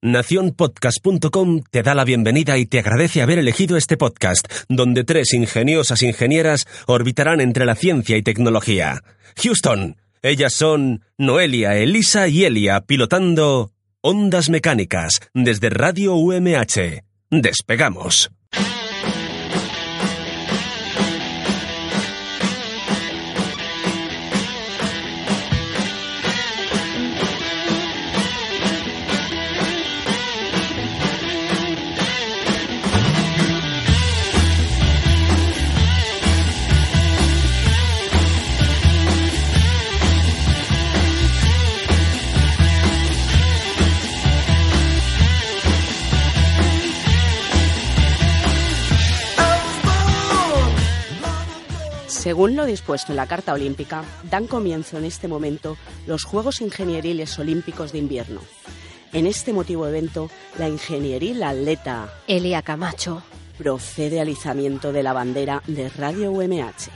Naciónpodcast.com te da la bienvenida y te agradece haber elegido este podcast, donde tres ingeniosas ingenieras orbitarán entre la ciencia y tecnología. Houston, ellas son Noelia, Elisa y Elia, pilotando Ondas Mecánicas desde Radio UMH. Despegamos. Según lo dispuesto en la Carta Olímpica, dan comienzo en este momento los Juegos Ingenieriles Olímpicos de Invierno. En este motivo evento, la ingenieril atleta Elia Camacho procede al izamiento de la bandera de Radio UMH.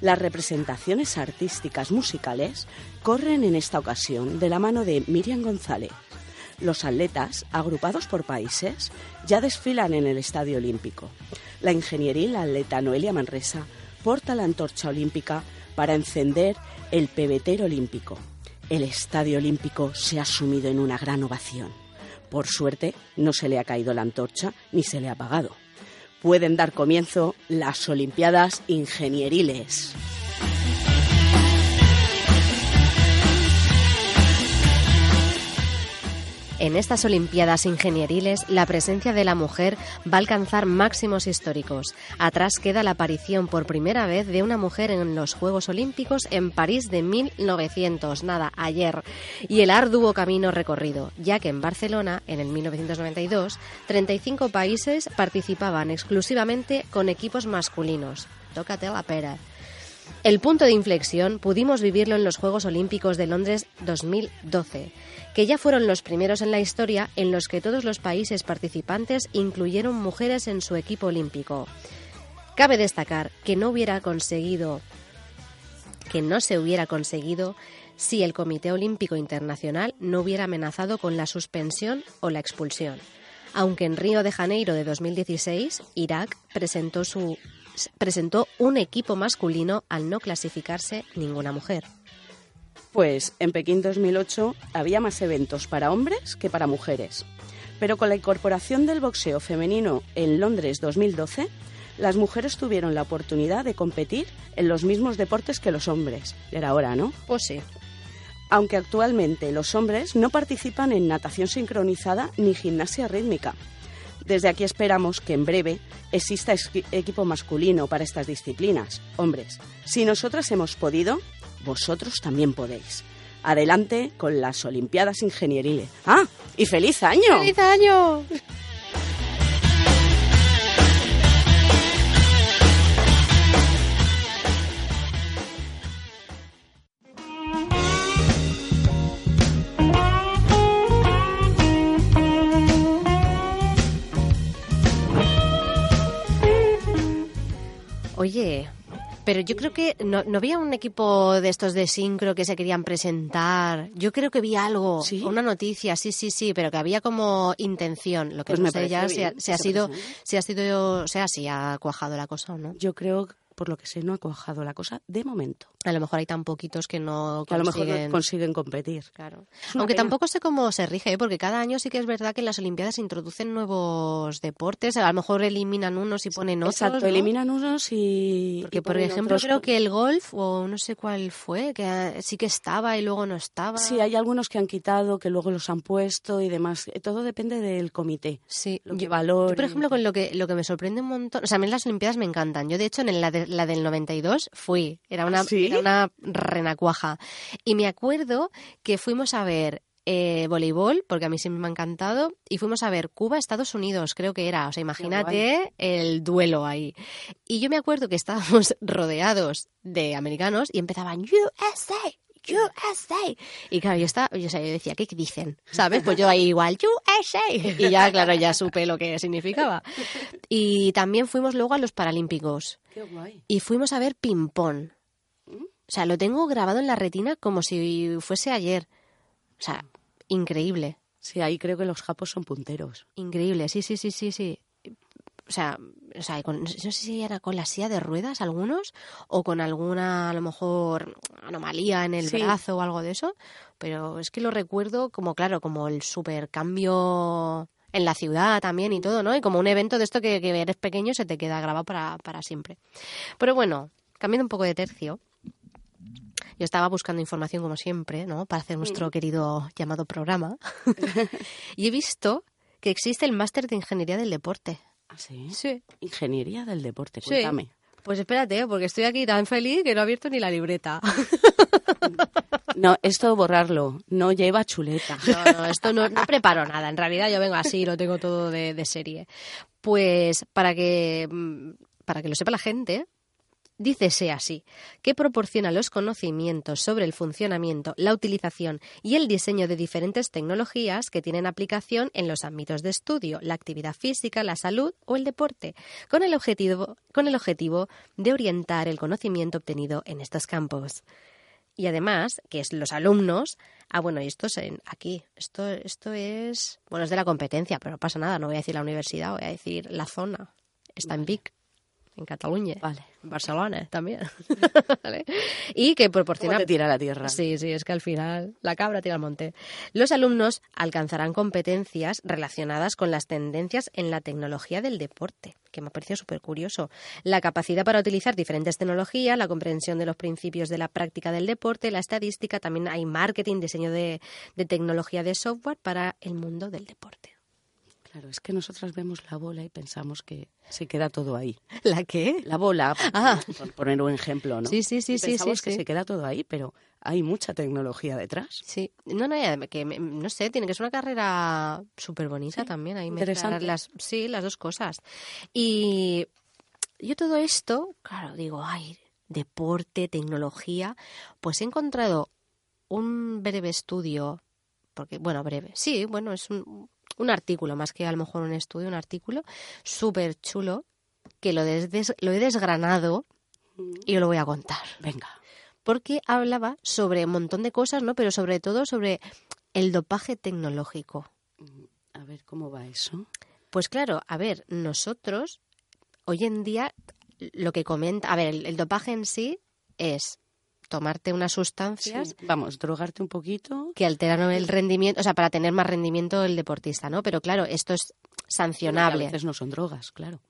Las representaciones artísticas musicales corren en esta ocasión de la mano de Miriam González. Los atletas, agrupados por países, ya desfilan en el Estadio Olímpico. La ingenieril atleta Noelia Manresa porta la antorcha olímpica para encender el pebetero olímpico. El estadio olímpico se ha sumido en una gran ovación. Por suerte, no se le ha caído la antorcha ni se le ha apagado. Pueden dar comienzo las Olimpiadas Ingenieriles. En estas Olimpiadas ingenieriles, la presencia de la mujer va a alcanzar máximos históricos. Atrás queda la aparición por primera vez de una mujer en los Juegos Olímpicos en París de 1900, nada, ayer, y el arduo camino recorrido, ya que en Barcelona, en el 1992, 35 países participaban exclusivamente con equipos masculinos. Tócate la pera. El punto de inflexión pudimos vivirlo en los Juegos Olímpicos de Londres 2012 que ya fueron los primeros en la historia en los que todos los países participantes incluyeron mujeres en su equipo olímpico. Cabe destacar que no hubiera conseguido que no se hubiera conseguido si el Comité Olímpico Internacional no hubiera amenazado con la suspensión o la expulsión. Aunque en Río de Janeiro de 2016 Irak presentó su presentó un equipo masculino al no clasificarse ninguna mujer. Pues en Pekín 2008 había más eventos para hombres que para mujeres. Pero con la incorporación del boxeo femenino en Londres 2012, las mujeres tuvieron la oportunidad de competir en los mismos deportes que los hombres. Era hora, ¿no? Pues sí. Aunque actualmente los hombres no participan en natación sincronizada ni gimnasia rítmica. Desde aquí esperamos que en breve exista equipo masculino para estas disciplinas. Hombres, si nosotras hemos podido, vosotros también podéis. Adelante con las Olimpiadas Ingenieriles. ¡Ah! ¡Y feliz año! ¡Feliz año! Oye, pero yo creo que no, había un equipo de estos de sincro que se querían presentar. Yo creo que vi algo, una noticia, sí, sí, sí, pero que había como intención. Lo que pues no sé ya si ha, sido, si ha sido, o sea, si ha cuajado la cosa o no. Yo creo por lo que sé, no ha cuajado la cosa de momento. A lo mejor hay tan poquitos que no consiguen... a lo mejor no consiguen competir. Claro. Aunque tampoco sé cómo se rige, ¿eh? porque cada año sí que es verdad que en las Olimpiadas introducen nuevos deportes. A lo mejor eliminan unos y ponen otros. Exacto, eliminan unos y. Porque, por ejemplo, creo que el golf, o no sé cuál fue, que sí que estaba y luego no estaba. Sí, hay algunos que han quitado, que luego los han puesto y demás. Todo depende del comité. Sí, lo que valor. por ejemplo, con lo que, lo que me sorprende un montón. O sea, a mí las Olimpiadas me encantan. Yo, de hecho, en la, la del 92 fui. Era una, era una renacuaja. Y me acuerdo que fuimos a ver eh, voleibol, porque a mí siempre me ha encantado, y fuimos a ver Cuba, Estados Unidos, creo que era. O sea, imagínate el duelo ahí. Y yo me acuerdo que estábamos rodeados de americanos y empezaban USA, USA. Y claro, yo estaba, yo, yo decía, ¿qué dicen? ¿Sabes? Pues yo ahí igual, USA. Y ya, claro, ya supe lo que significaba. Y también fuimos luego a los Paralímpicos. Qué guay. Y fuimos a ver ping-pong. O sea, lo tengo grabado en la retina como si fuese ayer. O sea, increíble. Sí, ahí creo que los japos son punteros. Increíble, sí, sí, sí, sí, sí. O sea, o sea con- no sé si era con la silla de ruedas algunos o con alguna, a lo mejor, anomalía en el Sí. brazo o algo de eso, pero es que lo recuerdo como, claro, como el super cambio en la ciudad también y todo, ¿no? Y como un evento de esto que, que eres pequeño se te queda grabado para, para siempre. Pero bueno, cambiando un poco de tercio, yo estaba buscando información como siempre, ¿no? Para hacer nuestro querido llamado programa. y he visto que existe el máster de ingeniería del deporte. ¿Ah, sí? Sí. Ingeniería del deporte, Sí. cuéntame. Pues espérate, porque estoy aquí tan feliz que no he abierto ni la libreta. No, esto borrarlo, no lleva chuleta. No, no, esto no, no preparo nada. En realidad yo vengo así, lo tengo todo de, de serie. Pues para que, mm, para que lo sepa la gente, dícese así, que proporciona los conocimientos sobre el funcionamiento, la utilización y el diseño de diferentes tecnologías que tienen aplicación en los ámbitos de estudio, la actividad física, la salud o el deporte, con el objetivo, con el objetivo de orientar el conocimiento obtenido en estos campos. Y además, que es los alumnos, ah, bueno, y esto es en- aquí, esto, esto es, bueno, es de la competencia, pero no pasa nada, no voy a decir la universidad, voy a decir la zona. Está en Vic, en Cataluña. Vale. En Barcelona también. ¿Vale? Y que ¿Cómo proporciona tira la tierra? Sí, sí, es que al final la cabra tira al monte. Los alumnos alcanzarán competencias relacionadas con las tendencias en la tecnología del deporte, que me ha parecido súper curioso. La capacidad para utilizar diferentes tecnologías, la comprensión de los principios de la práctica del deporte, la estadística, también hay marketing, diseño de, de tecnología de software para el mundo del deporte. Claro, es que nosotras vemos la bola y pensamos que se queda todo ahí. ¿La qué? La bola, por- Ah. por poner un ejemplo, ¿no? Sí, sí, sí, Y sí, pensamos sí, que sí. se queda todo ahí, pero hay mucha tecnología detrás. Sí, no, no, que me- no sé, tiene que ser una carrera súper bonita también. Ahí interesante. las, sí, las dos cosas. Y yo todo esto, claro, digo, ay, deporte, tecnología, pues he encontrado un breve estudio, porque, bueno, breve, sí, bueno, es un, un artículo, más que a lo mejor un estudio, un artículo súper chulo, que lo, des- lo he desgranado y os lo voy a contar Venga. porque hablaba sobre un montón de cosas, ¿no? Pero sobre todo sobre el dopaje tecnológico. A ver cómo va eso. Pues claro, a ver, nosotros hoy en día lo que comenta, a ver, el, el dopaje en sí es tomarte unas sustancias Sí, Vamos, drogarte un poquito. que alteran el rendimiento, o sea, para tener más rendimiento el deportista, ¿no? Pero claro, esto es A sancionable. veces no son drogas, claro.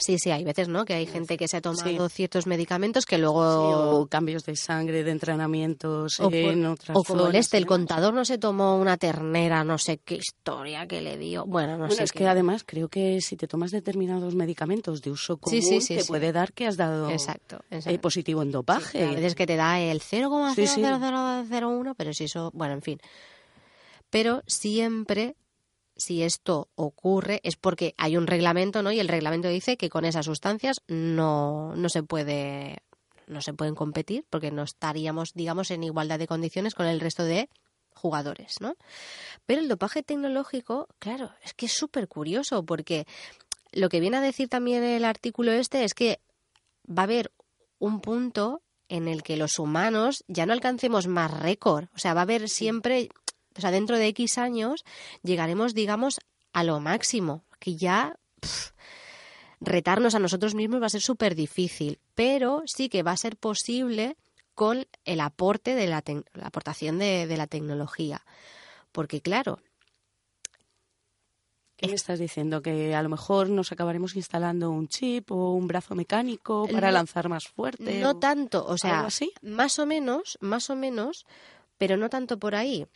Sí, sí, hay veces, ¿no? Que hay gente que se ha tomado Sí. ciertos medicamentos que Sí, luego o cambios de sangre, de entrenamientos O, por- en otras o como el este, el contador no se tomó una ternera, no sé qué historia que le dio. Bueno, no Bueno, sé es qué. que además creo que si te tomas determinados medicamentos de uso común, Sí, te puede dar que has dado Exacto, eh, exacto. positivo en dopaje. A veces que te da el 0,0001, Sí, sí. pero si eso, bueno, en fin. Pero siempre, si esto ocurre, es porque hay un reglamento, ¿no? Y el reglamento dice que con esas sustancias no, no se puede, no se pueden competir, porque no estaríamos, digamos, en igualdad de condiciones con el resto de jugadores, ¿no? Pero el dopaje tecnológico, claro, es que es súper curioso, porque lo que viene a decir también el artículo este es que va a haber un punto en el que los humanos ya no alcancemos más récord. O sea, va a haber siempre, o sea, dentro de X años llegaremos, digamos, a lo máximo, que ya retarnos a nosotros mismos va a ser súper difícil, pero sí que va a ser posible con el aporte de la, la aportación de, de la tecnología. Porque claro, ¿Qué me estás diciendo? Que a lo mejor nos acabaremos instalando un chip o un brazo mecánico para No- lanzar más fuerte. No o tanto, o sea, así. más o menos, más o menos, pero no tanto por ahí.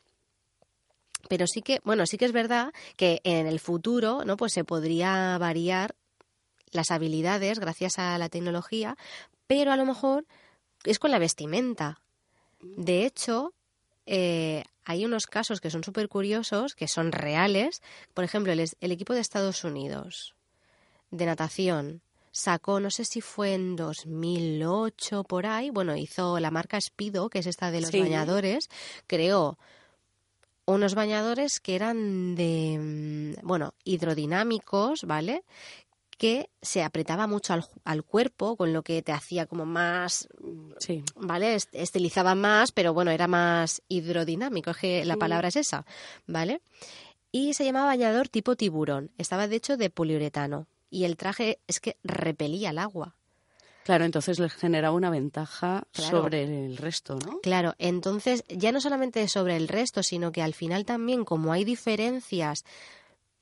Pero sí que, bueno, sí que es verdad que en el futuro, ¿no? Pues se podría variar las habilidades gracias a la tecnología, pero a lo mejor es con la vestimenta. De hecho, eh, hay unos casos que son súper curiosos, que son reales. Por ejemplo, el, el equipo de Estados Unidos de natación sacó, no sé si fue en 2008 por ahí, bueno, hizo la marca Speedo, que es esta de los Sí. bañadores, creó unos bañadores que eran de, mm, bueno, hidrodinámicos, ¿vale? Que se apretaba mucho al, al cuerpo, con lo que te hacía como más Sí. ¿vale? Est- Estilizaba más, pero bueno, era más hidrodinámico, es que la palabra es esa, ¿vale? y se llamaba bañador tipo tiburón. Estaba de hecho de poliuretano y el traje es que repelía el agua. Claro, entonces le generaba una ventaja sobre el resto, ¿no? Claro, entonces ya no solamente sobre el resto, sino que al final también, como hay diferencias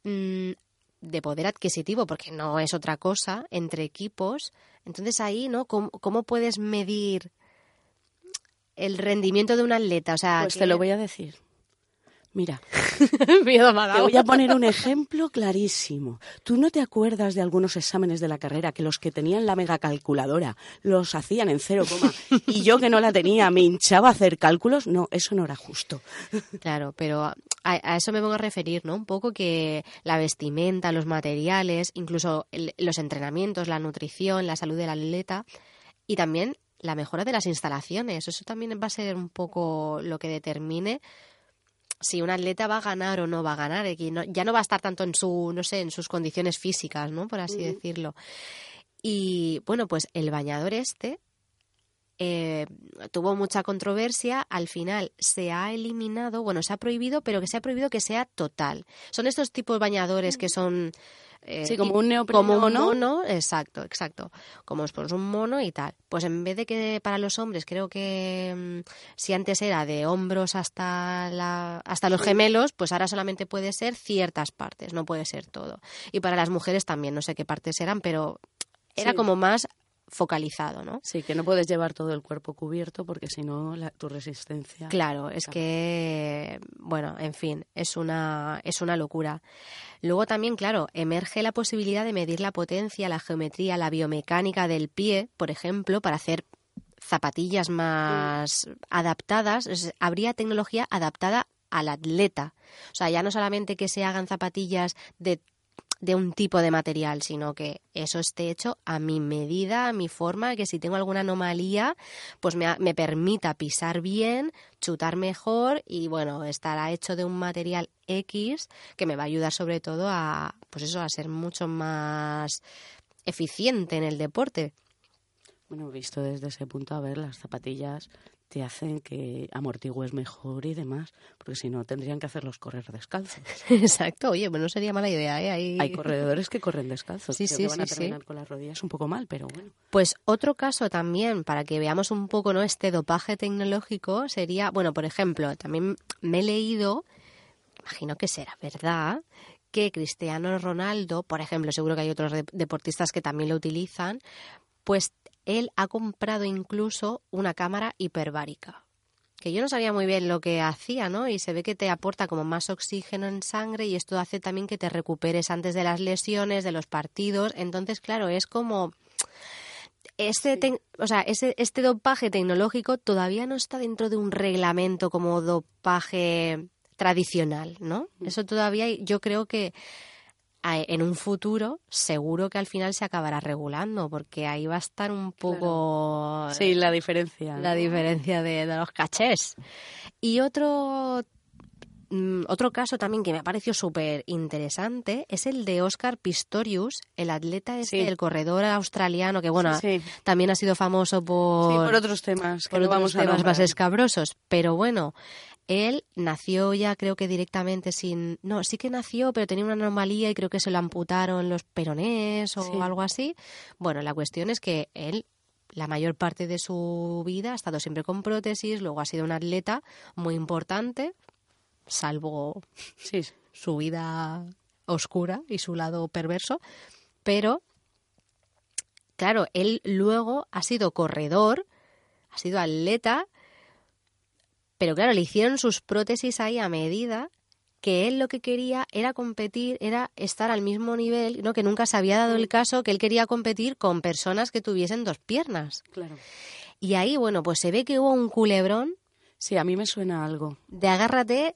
mm, de poder adquisitivo, porque no es otra cosa, entre equipos, entonces ahí, ¿no? ¿Cómo, puedes medir el rendimiento de un atleta? O sea, pues te lo voy a decir. Mira, Miedo te voy a poner un ejemplo clarísimo. ¿Tú no te acuerdas de algunos exámenes de la carrera que los que tenían la megacalculadora los hacían en cero coma y yo que no la tenía me hinchaba a hacer cálculos? No, eso no era justo. Claro, pero a, eso me vengo a referir, ¿no? Un poco que la vestimenta, los materiales, incluso los entrenamientos, la nutrición, la salud del atleta y también la mejora de las instalaciones. Eso también va a ser un poco lo que determine si un atleta va a ganar o no va a ganar, ya no va a estar tanto en su, no sé, en sus condiciones físicas, ¿no? Por así decirlo. Y bueno, pues el bañador este eh, tuvo mucha controversia, al final se ha eliminado, bueno, se ha prohibido, pero que se ha prohibido que sea total. Son estos tipos de bañadores que son eh, sí, como un neopreno, como un mono, exacto, exacto. Como es pues un mono y tal. Pues en vez de que para los hombres, creo que mm, si antes era de hombros hasta la, hasta los gemelos, pues ahora solamente puede ser ciertas partes, no puede ser todo. Y para las mujeres también, no sé qué partes eran, pero era como más focalizado, ¿no? Sí, que no puedes llevar todo el cuerpo cubierto porque si no tu resistencia. Claro, es que bueno, en fin, es una es una locura. Luego también, claro, emerge la posibilidad de medir la potencia, la geometría, la biomecánica del pie, por ejemplo, para hacer zapatillas más adaptadas, habría tecnología adaptada al atleta. O sea, ya no solamente que se hagan zapatillas de de un tipo de material, sino que eso esté hecho a mi medida, a mi forma, que si tengo alguna anomalía, pues me, me permita pisar bien, chutar mejor y bueno, estará hecho de un material X que me va a ayudar sobre todo a, pues eso, a ser mucho más eficiente en el deporte. Bueno, visto desde ese punto, a ver, las zapatillas te hacen que amortigues mejor y demás, porque si no tendrían que hacerlos correr descalzos. Exacto, oye, pues no sería mala idea. ¿eh? Hay corredores que corren descalzos, sí, sí, que van a terminar con las rodillas un poco mal, pero bueno. Pues otro caso también, para que veamos un poco no este dopaje tecnológico, sería, bueno, por ejemplo, también me he leído, imagino que será verdad, que Cristiano Ronaldo, por ejemplo, seguro que hay otros deportistas que también lo utilizan, pues él ha comprado incluso una cámara hiperbárica que yo no sabía muy bien lo que hacía, ¿no? Y se ve que te aporta como más oxígeno en sangre y esto hace también que te recuperes antes de las lesiones, de los partidos. Entonces, claro, es como este, o sea, ese, este dopaje tecnológico todavía no está dentro de un reglamento como dopaje tradicional, ¿no? Mm. Eso todavía yo creo que en un futuro seguro que al final se acabará regulando porque ahí va a estar un poco sí la diferencia la diferencia de, los cachés. Y otro mm, otro caso también que me ha parecido súper interesante es el de Oscar Pistorius, el atleta este, el corredor australiano, que bueno, también ha sido famoso por, por otros temas, por otros temas más escabrosos. Pero bueno, él nació ya creo que directamente sin... No, sí que nació, pero tenía una anomalía y creo que se lo amputaron los peronés o algo así. Bueno, la cuestión es que él la mayor parte de su vida ha estado siempre con prótesis, luego ha sido un atleta muy importante, salvo sí, su vida oscura y su lado perverso, pero claro, él luego ha sido corredor, ha sido atleta pero claro, le hicieron sus prótesis ahí a medida que él lo que quería era competir, era estar al mismo nivel, ¿no? que nunca se había dado el caso que él quería competir con personas que tuviesen dos piernas. Claro. Y ahí, bueno, pues se ve que hubo un culebrón. Sí, a mí me suena algo. De agárrate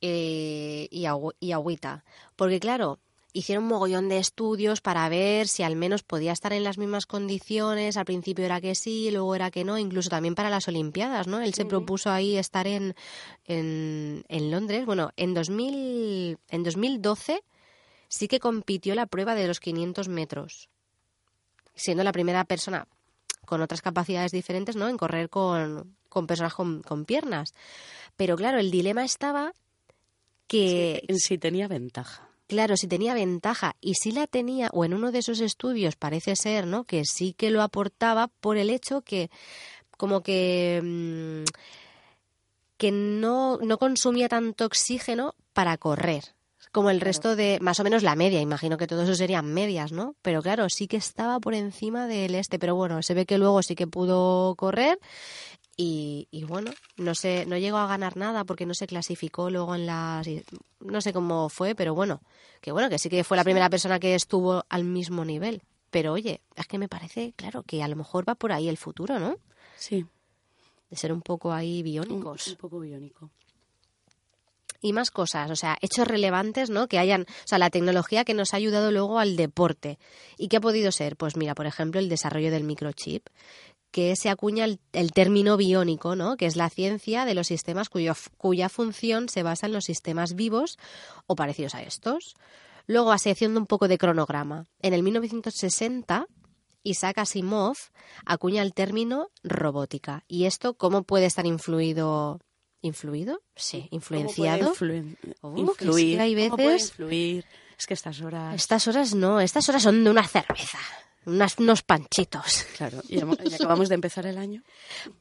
eh, y, y agüita. Porque claro, hicieron un mogollón de estudios para ver si al menos podía estar en las mismas condiciones. Al principio era que sí, luego era que no, incluso también para las Olimpiadas, ¿no? Él se propuso ahí estar en, en, en, Londres. Bueno, en, 2000, en 2012 sí que compitió la prueba de los 500 metros, siendo la primera persona con otras capacidades diferentes, ¿no? En correr con, con personas con, con piernas. Pero claro, el dilema estaba que En sí tenía ventaja. Claro, si tenía ventaja y si la tenía, o en uno de esos estudios parece ser, ¿no? Que sí que lo aportaba por el hecho que, como que, mm, que no, no consumía tanto oxígeno para correr, como el resto de, más o menos la media, imagino que todo eso serían medias, ¿no? Pero claro, sí que estaba por encima del este, pero bueno, se ve que luego sí que pudo correr y, y, bueno, no sé, no llegó a ganar nada porque no se clasificó luego en las no sé cómo fue, pero bueno, que bueno, que sí que fue la primera persona que estuvo al mismo nivel. Pero oye, es que me parece, claro, que a lo mejor va por ahí el futuro, ¿no? Sí. De ser un poco ahí Un, biónicos. un poco biónico. y más cosas, o sea, hechos relevantes, ¿no? Que hayan, o sea, la tecnología que nos ha ayudado luego al deporte. ¿Y qué ha podido ser? Pues mira, por ejemplo, el desarrollo del microchip, que se acuña el, el término biónico, ¿no? Que es la ciencia de los sistemas cuyo, cuya función se basa en los sistemas vivos o parecidos a estos. Luego, así haciendo un poco de cronograma. En el 1960, Isaac Asimov acuña el término robótica. ¿Y esto cómo puede estar influido? ¿Influido? Sí, influenciado. ¿Cómo puede influen- Oh, influir? hay ¿Cómo puede veces- influir? Es que estas horas... Estas horas no, estas horas son de una cerveza, unas, unos panchitos. Claro, y, acabamos de empezar el año.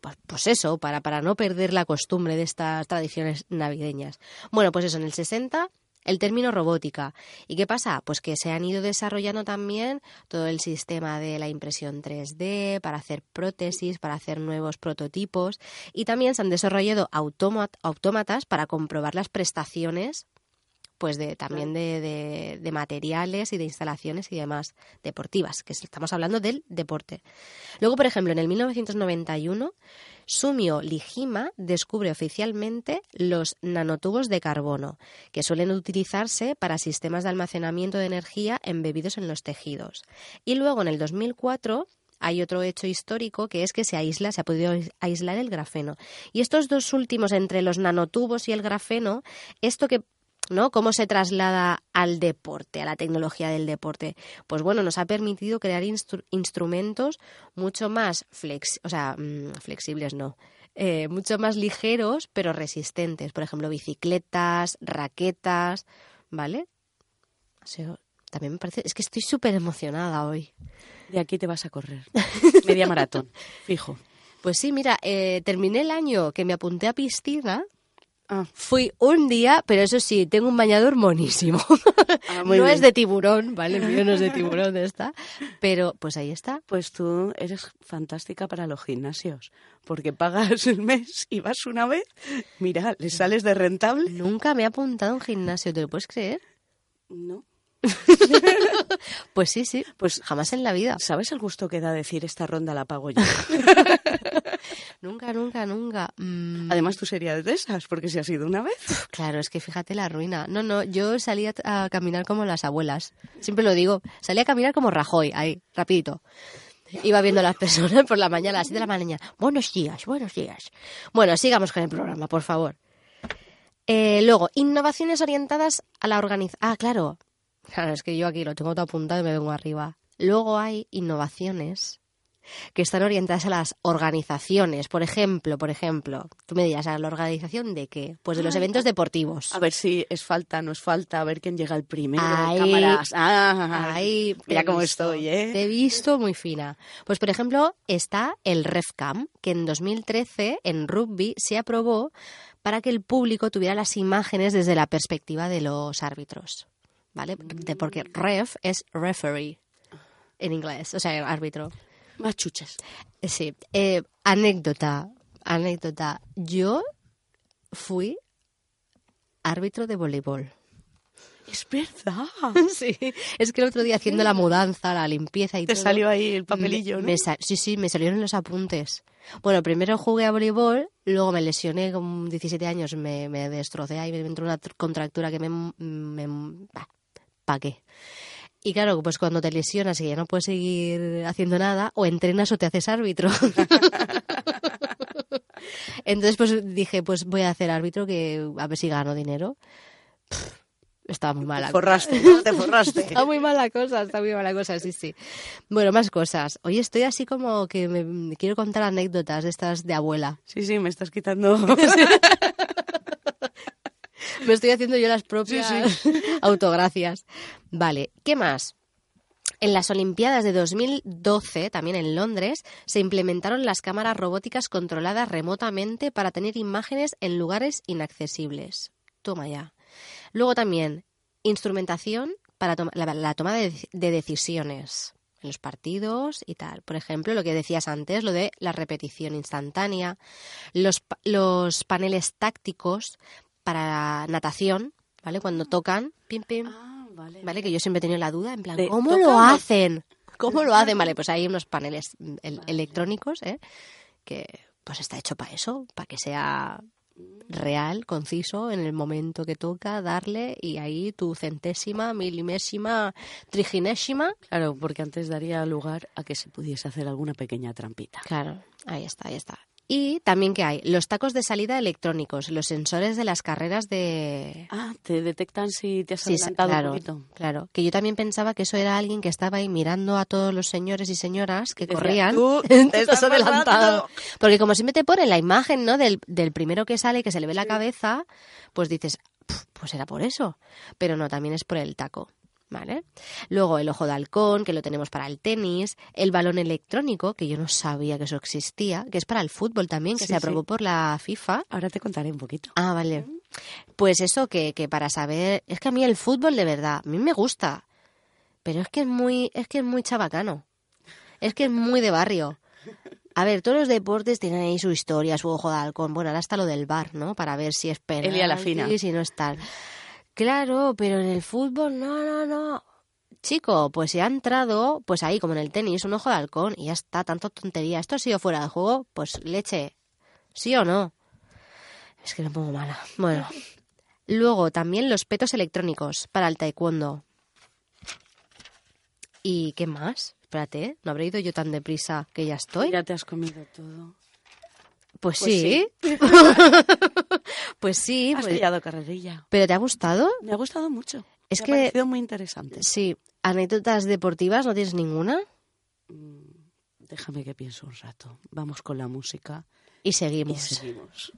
Pues, pues eso, para, para no perder la costumbre de estas tradiciones navideñas. Bueno, pues eso, en el 60 el término robótica. ¿Y qué pasa? Pues que se han ido desarrollando también todo el sistema de la impresión 3D para hacer prótesis, para hacer nuevos prototipos y también se han desarrollado autómatas para comprobar las prestaciones pues de también de, de- de materiales y de instalaciones y demás deportivas, que es- estamos hablando del deporte. Luego, por ejemplo, en el 1991, Sumio Lijima descubre oficialmente los nanotubos de carbono, que suelen utilizarse para sistemas de almacenamiento de energía embebidos en los tejidos. Y luego, en el 2004, hay otro hecho histórico que es que se aísla, se ha podido aislar el grafeno. Y estos dos últimos, entre los nanotubos y el grafeno, esto que ¿no? ¿Cómo se traslada al deporte, a la tecnología del deporte? Pues bueno, nos ha permitido crear instru- instrumentos mucho más flex, o sea, mm, flexibles, no, eh, mucho más ligeros, pero resistentes. Por ejemplo, bicicletas, raquetas, ¿vale? O sea, también me parece, es que estoy súper emocionada hoy. De aquí te vas a correr. Media maratón, fijo. Pues sí, mira, eh, terminé el año que me apunté a piscina. Ah, Fui un día, pero eso sí, tengo un bañador monísimo. Ah, no bien. es de tiburón, ¿vale? El mío no es de tiburón, de esta. Pero pues ahí está. Pues tú eres fantástica para los gimnasios, porque pagas el mes y vas una vez, mira, le sales de rentable. Nunca me he apuntado a un gimnasio, ¿te lo puedes creer? No. Pues sí, sí. Pues Jamás en la vida. ¿sabes el gusto que da decir esta ronda la pago yo? Nunca, nunca, nunca. Mm, Además tú serías de esas, porque si has ido una vez. Claro, es que fíjate la ruina. No, no, yo salí a, caminar como las abuelas. Siempre lo digo. Salí a caminar como Rajoy, ahí, rapidito. Iba viendo a las personas por la mañana, a las 7 de la mañana. Buenos días, buenos días. Bueno, sigamos con el programa, por favor. Eh, luego, innovaciones orientadas a la organización. Ah, claro. Claro, es que yo aquí lo tengo todo apuntado y me vengo arriba. Luego hay innovaciones que están orientadas a las organizaciones. Por ejemplo, por ejemplo, tú me dirás, ¿a la organización de qué? Pues de los Ay, eventos deportivos. A ver si es falta, no es falta, a ver quién llega el primero. Ahí. cámaras. Ah, Ahí, mira te he cómo visto, estoy, ¿eh? Te he visto muy fina. Pues, por ejemplo, está el RefCam, que en 2013 en rugby se aprobó para que el público tuviera las imágenes desde la perspectiva de los árbitros. ¿Vale? De- porque ref es referee en inglés, o sea, árbitro. Más chuches. Sí. Eh, anécdota, anécdota. Yo fui árbitro de voleibol. Es verdad. Sí, es que el otro día haciendo la mudanza, la limpieza y Te todo, salió ahí el papelillo, me- ¿no? me sí, sí, me salieron los apuntes. Bueno, primero jugué a voleibol, luego me lesioné con 17 años, me, me destrocé ahí, me entró una tr- contractura que me... me bah, ¿Pa qué? Y claro, pues cuando te lesionas y ya no puedes seguir haciendo nada, o entrenas o te haces árbitro. Entonces pues dije, pues voy a hacer árbitro que a ver si gano dinero. Pff, Estaba muy mala. Te forraste, ¿no? te forraste. Está muy mala cosa, está muy mala cosa, sí, sí. Bueno, más cosas. Hoy estoy así como que me, me quiero contar anécdotas de estas de abuela. Sí, sí, me estás quitando. Me estoy haciendo yo las propias autogracias. Vale, ¿qué más? En las Olimpiadas de 2012, también en Londres, se implementaron las cámaras robóticas controladas remotamente para tener imágenes en lugares inaccesibles. Toma ya. Luego también instrumentación para la, toma de, decisiones en los partidos y tal. Por ejemplo, lo que decías antes, lo de la repetición instantánea, los, los paneles tácticos para natación, ¿vale? Cuando tocan, pim, pim. Ah vale. Que yo siempre he tenido la duda, en plan, ¿cómo lo hacen? ¿Cómo lo hacen? Vale, pues hay unos paneles electrónicos, ¿eh? Que pues está hecho para eso, para que sea real, conciso, en el momento que toca, darle y ahí tu centésima, milimésima, triginésima. Claro, porque antes daría lugar a que se pudiese hacer alguna pequeña trampita. Claro, ahí está, ahí está. Y también que hay los tacos de salida electrónicos, los sensores de las carreras de... Ah, te detectan si te has adelantado claro, un poquito. Claro, que yo también pensaba que eso era alguien que estaba ahí mirando a todos los señores y señoras que corrían. Tú te estás adelantado. Porque como siempre te pone la imagen ¿no? del, del primero que sale, que se le ve la cabeza, pues dices, pues era por eso. Pero no, también es por el taco. ¿Vale? Luego el ojo de halcón, que lo tenemos para el tenis, el balón electrónico, que yo no sabía que eso existía, que es para el fútbol también, que se aprobó por la FIFA. Ahora te contaré un poquito. Ah, vale. Pues eso que, que para saber, es que a mí el fútbol de verdad, a mí me gusta, pero es que es muy, es que es muy chabacano, es que es muy de barrio. A ver, todos los deportes tienen ahí su historia, su ojo de halcón. Bueno, ahora está lo del bar, ¿no? Para ver si es penal. Elia la fina. Y si no es tal. Claro, pero en el fútbol no, no, no. Chico, pues si ha entrado, pues ahí, como en el tenis, un ojo de halcón y ya está, tanto tontería. ¿Esto ha sido fuera de juego? Pues leche. ¿Sí o no? Es que me pongo mala. Bueno. Luego, también los petos electrónicos para el taekwondo. ¿Y qué más? Espérate, ¿no habré ido yo tan deprisa que ya estoy? Ya te has comido todo. Pues, pues sí. pues sí. Has pues... pillado carrerilla. ¿Pero te ha gustado? Me ha gustado mucho. Es Me que... ha parecido muy interesante. Sí. ¿Anécdotas deportivas no tienes ninguna? Mm, déjame que piense un rato. Vamos con la música. Y seguimos. Y seguimos.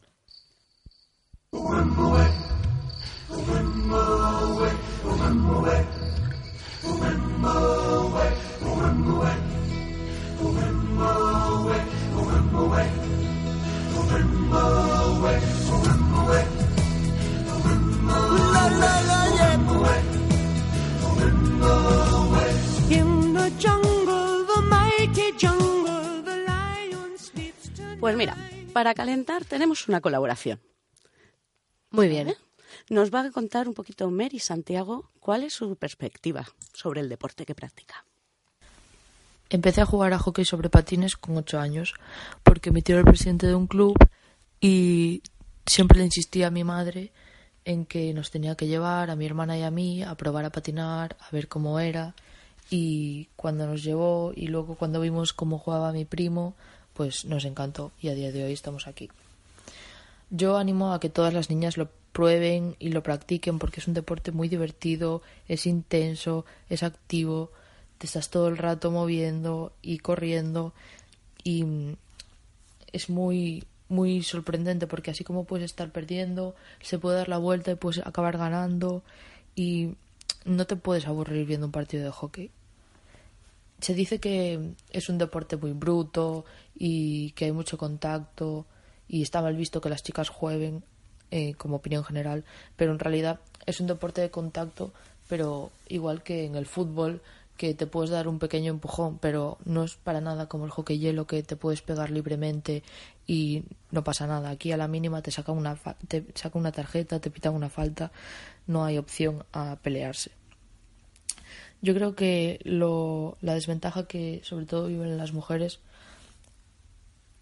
Pues mira, para calentar tenemos una colaboración. Muy bien. ¿Eh? Nos va a contar un poquito Mary Santiago cuál es su perspectiva sobre el deporte que practica. Empecé a jugar a hockey sobre patines con ocho años porque mi tío era el presidente de un club y siempre le insistía a mi madre en que nos tenía que llevar a mi hermana y a mí a probar a patinar, a ver cómo era y cuando nos llevó y luego cuando vimos cómo jugaba mi primo, pues nos encantó y a día de hoy estamos aquí. Yo animo a que todas las niñas lo prueben y lo practiquen porque es un deporte muy divertido, es intenso, es activo te estás todo el rato moviendo y corriendo y es muy muy sorprendente porque así como puedes estar perdiendo, se puede dar la vuelta y puedes acabar ganando y no te puedes aburrir viendo un partido de hockey. Se dice que es un deporte muy bruto y que hay mucho contacto y está mal visto que las chicas jueguen eh, como opinión general, pero en realidad es un deporte de contacto, pero igual que en el fútbol que te puedes dar un pequeño empujón, pero no es para nada como el hockey hielo que te puedes pegar libremente y no pasa nada. Aquí a la mínima te saca una, te saca una tarjeta, te pitan una falta, no hay opción a pelearse. Yo creo que lo, la desventaja que sobre todo viven las mujeres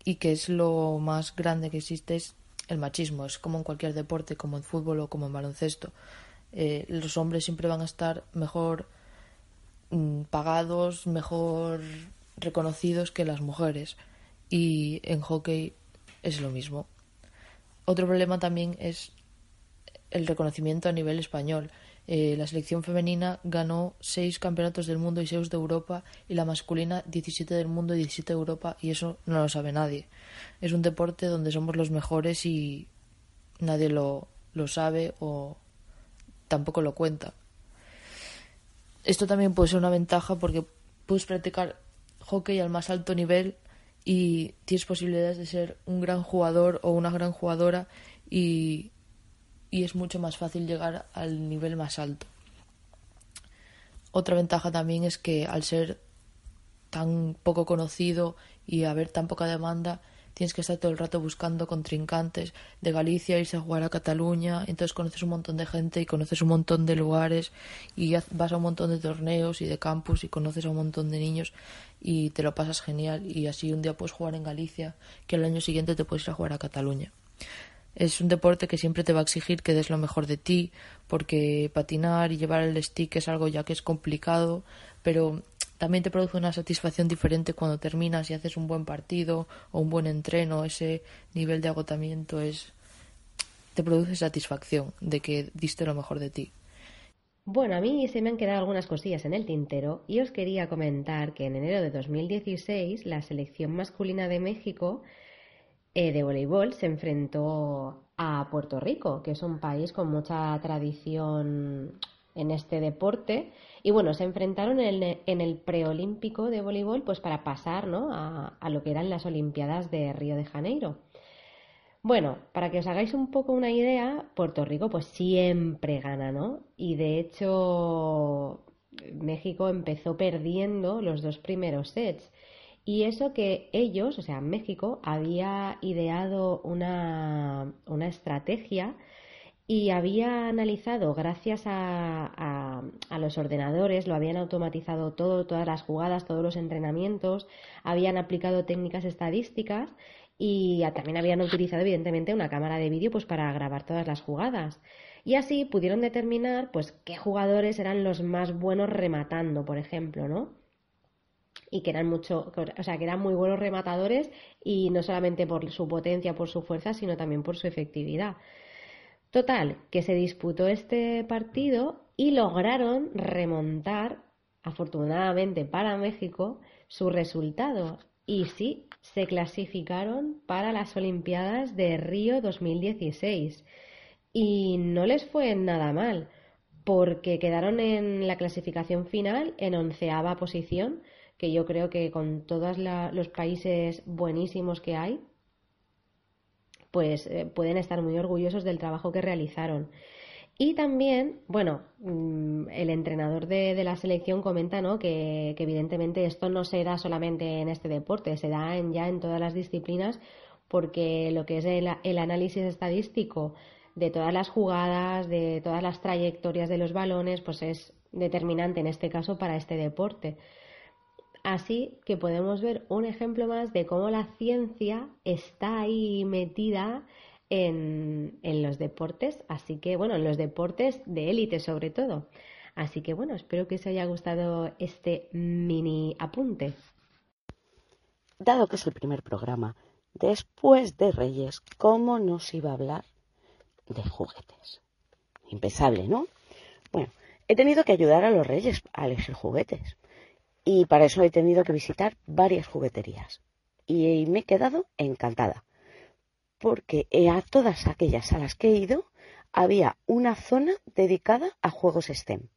y que es lo más grande que existe es el machismo. Es como en cualquier deporte, como en fútbol o como en baloncesto. Eh, los hombres siempre van a estar mejor pagados, mejor reconocidos que las mujeres. Y en hockey es lo mismo. Otro problema también es el reconocimiento a nivel español. Eh, la selección femenina ganó seis campeonatos del mundo y seis de Europa y la masculina 17 del mundo y 17 de Europa y eso no lo sabe nadie. Es un deporte donde somos los mejores y nadie lo, lo sabe o tampoco lo cuenta. Esto también puede ser una ventaja porque puedes practicar hockey al más alto nivel y tienes posibilidades de ser un gran jugador o una gran jugadora y, y es mucho más fácil llegar al nivel más alto. Otra ventaja también es que al ser tan poco conocido y haber tan poca demanda, tienes que estar todo el rato buscando contrincantes de Galicia, irse a jugar a Cataluña, entonces conoces un montón de gente y conoces un montón de lugares y vas a un montón de torneos y de campus y conoces a un montón de niños y te lo pasas genial y así un día puedes jugar en Galicia que el año siguiente te puedes ir a jugar a Cataluña. Es un deporte que siempre te va a exigir que des lo mejor de ti, porque patinar y llevar el stick es algo ya que es complicado, pero también te produce una satisfacción diferente cuando terminas y haces un buen partido o un buen entreno. Ese nivel de agotamiento es te produce satisfacción de que diste lo mejor de ti. Bueno, a mí se me han quedado algunas cosillas en el tintero y os quería comentar que en enero de 2016 la selección masculina de México eh, de voleibol se enfrentó a Puerto Rico, que es un país con mucha tradición en este deporte. Y bueno, se enfrentaron en el, en el preolímpico de voleibol pues para pasar ¿no? a, a lo que eran las Olimpiadas de Río de Janeiro. Bueno, para que os hagáis un poco una idea, Puerto Rico pues siempre gana, ¿no? Y de hecho México empezó perdiendo los dos primeros sets. Y eso que ellos, o sea, México, había ideado una, una estrategia y había analizado, gracias a, a, los ordenadores, lo habían automatizado todo, todas las jugadas, todos los entrenamientos, habían aplicado técnicas estadísticas y también habían utilizado, evidentemente, una cámara de vídeo pues, para grabar todas las jugadas. Y así pudieron determinar pues, qué jugadores eran los más buenos rematando, por ejemplo, ¿no? y que eran mucho, o sea, que eran muy buenos rematadores y no solamente por su potencia, por su fuerza, sino también por su efectividad. Total, que se disputó este partido y lograron remontar, afortunadamente para México, su resultado. Y sí, se clasificaron para las Olimpiadas de Río 2016. Y no les fue nada mal, porque quedaron en la clasificación final en onceava posición, que yo creo que con todos los países buenísimos que hay, pues eh, pueden estar muy orgullosos del trabajo que realizaron. Y también, bueno, mm, el entrenador de, la selección comenta ¿no? que, evidentemente esto no se da solamente en este deporte, se da en, ya en todas las disciplinas, porque lo que es el, el análisis estadístico de todas las jugadas, de todas las trayectorias de los balones, pues es determinante en este caso para este deporte. Así que podemos ver un ejemplo más de cómo la ciencia está ahí metida en, los deportes, así que bueno, en los deportes de élite sobre todo. Así que bueno, espero que os haya gustado este mini apunte. Dado que es el primer programa, después de Reyes, ¿cómo nos iba a hablar de juguetes? Impensable, ¿no? Bueno, he tenido que ayudar a los Reyes a elegir juguetes. Y para eso he tenido que visitar varias jugueterías. Y me he quedado encantada. Porque a todas aquellas a las que he ido había una zona dedicada a juegos STEM.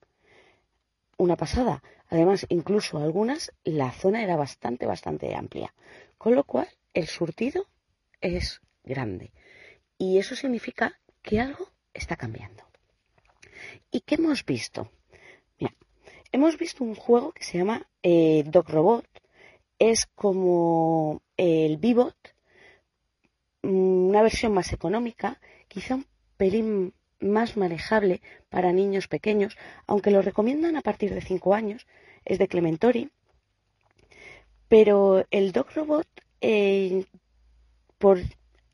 Una pasada. Además, incluso algunas, la zona era bastante, bastante amplia. Con lo cual, el surtido es grande. Y eso significa que algo está cambiando. ¿Y qué hemos visto? Hemos visto un juego que se llama eh, Dog Robot. Es como el Bebot, mm, una versión más económica, quizá un pelín más manejable para niños pequeños, aunque lo recomiendan a partir de 5 años. Es de Clementori. Pero el Dog Robot, eh, por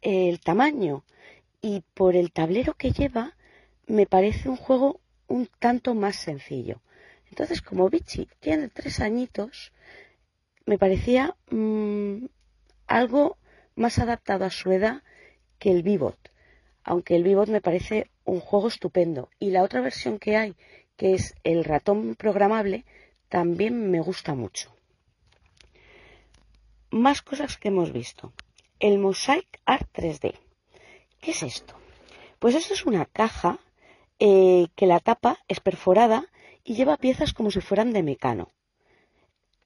el tamaño y por el tablero que lleva, me parece un juego un tanto más sencillo. Entonces, como Vichy tiene tres añitos, me parecía mm, algo más adaptado a su edad que el Vivot. Aunque el Vivot me parece un juego estupendo. Y la otra versión que hay, que es el ratón programable, también me gusta mucho. Más cosas que hemos visto. El Mosaic Art 3D. ¿Qué es esto? Pues esto es una caja eh, que la tapa es perforada y lleva piezas como si fueran de mecano.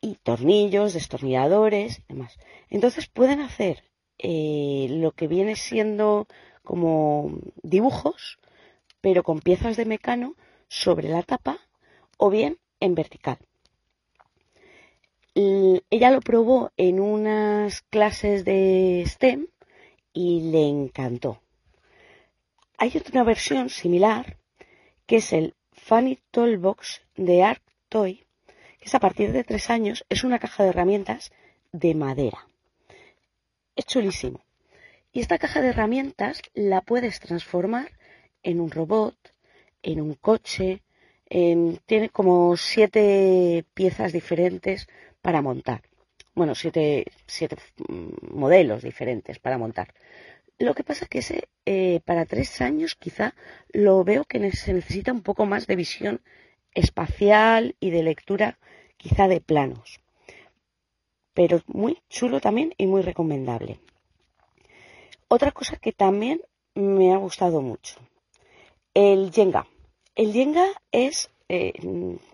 Y tornillos, destornilladores y demás. Entonces pueden hacer eh, lo que viene siendo como dibujos, pero con piezas de mecano sobre la tapa o bien en vertical. ella lo probó en unas clases de STEM y le encantó. Hay otra versión similar que es el Funny Toolbox de Arc Toy, que es a partir de tres años, es una caja de herramientas de madera. Es chulísimo. Y esta caja de herramientas la puedes transformar en un robot, en un coche, tiene como siete piezas diferentes para montar. Bueno, siete, siete mm, modelos diferentes para montar. Lo que pasa es que ese, eh, para tres años quizá lo veo que se necesita un poco más de visión espacial y de lectura quizá de planos. Pero muy chulo también y muy recomendable. Otra cosa que también me ha gustado mucho. El Jenga. El Jenga es, eh,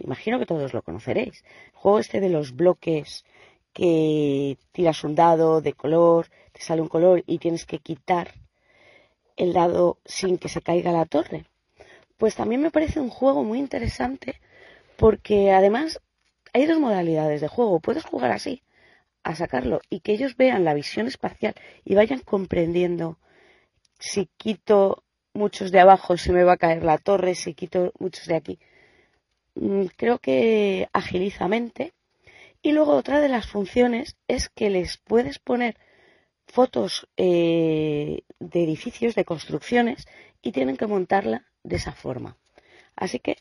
imagino que todos lo conoceréis, juego este de los bloques que tiras un dado de color, te sale un color y tienes que quitar el dado sin que se caiga la torre. Pues también me parece un juego muy interesante porque además hay dos modalidades de juego. Puedes jugar así, a sacarlo y que ellos vean la visión espacial y vayan comprendiendo si quito muchos de abajo se me va a caer la torre, si quito muchos de aquí. Mm, creo que agilizamente. Y luego otra de las funciones es que les puedes poner fotos eh, de edificios, de construcciones, y tienen que montarla de esa forma. Así que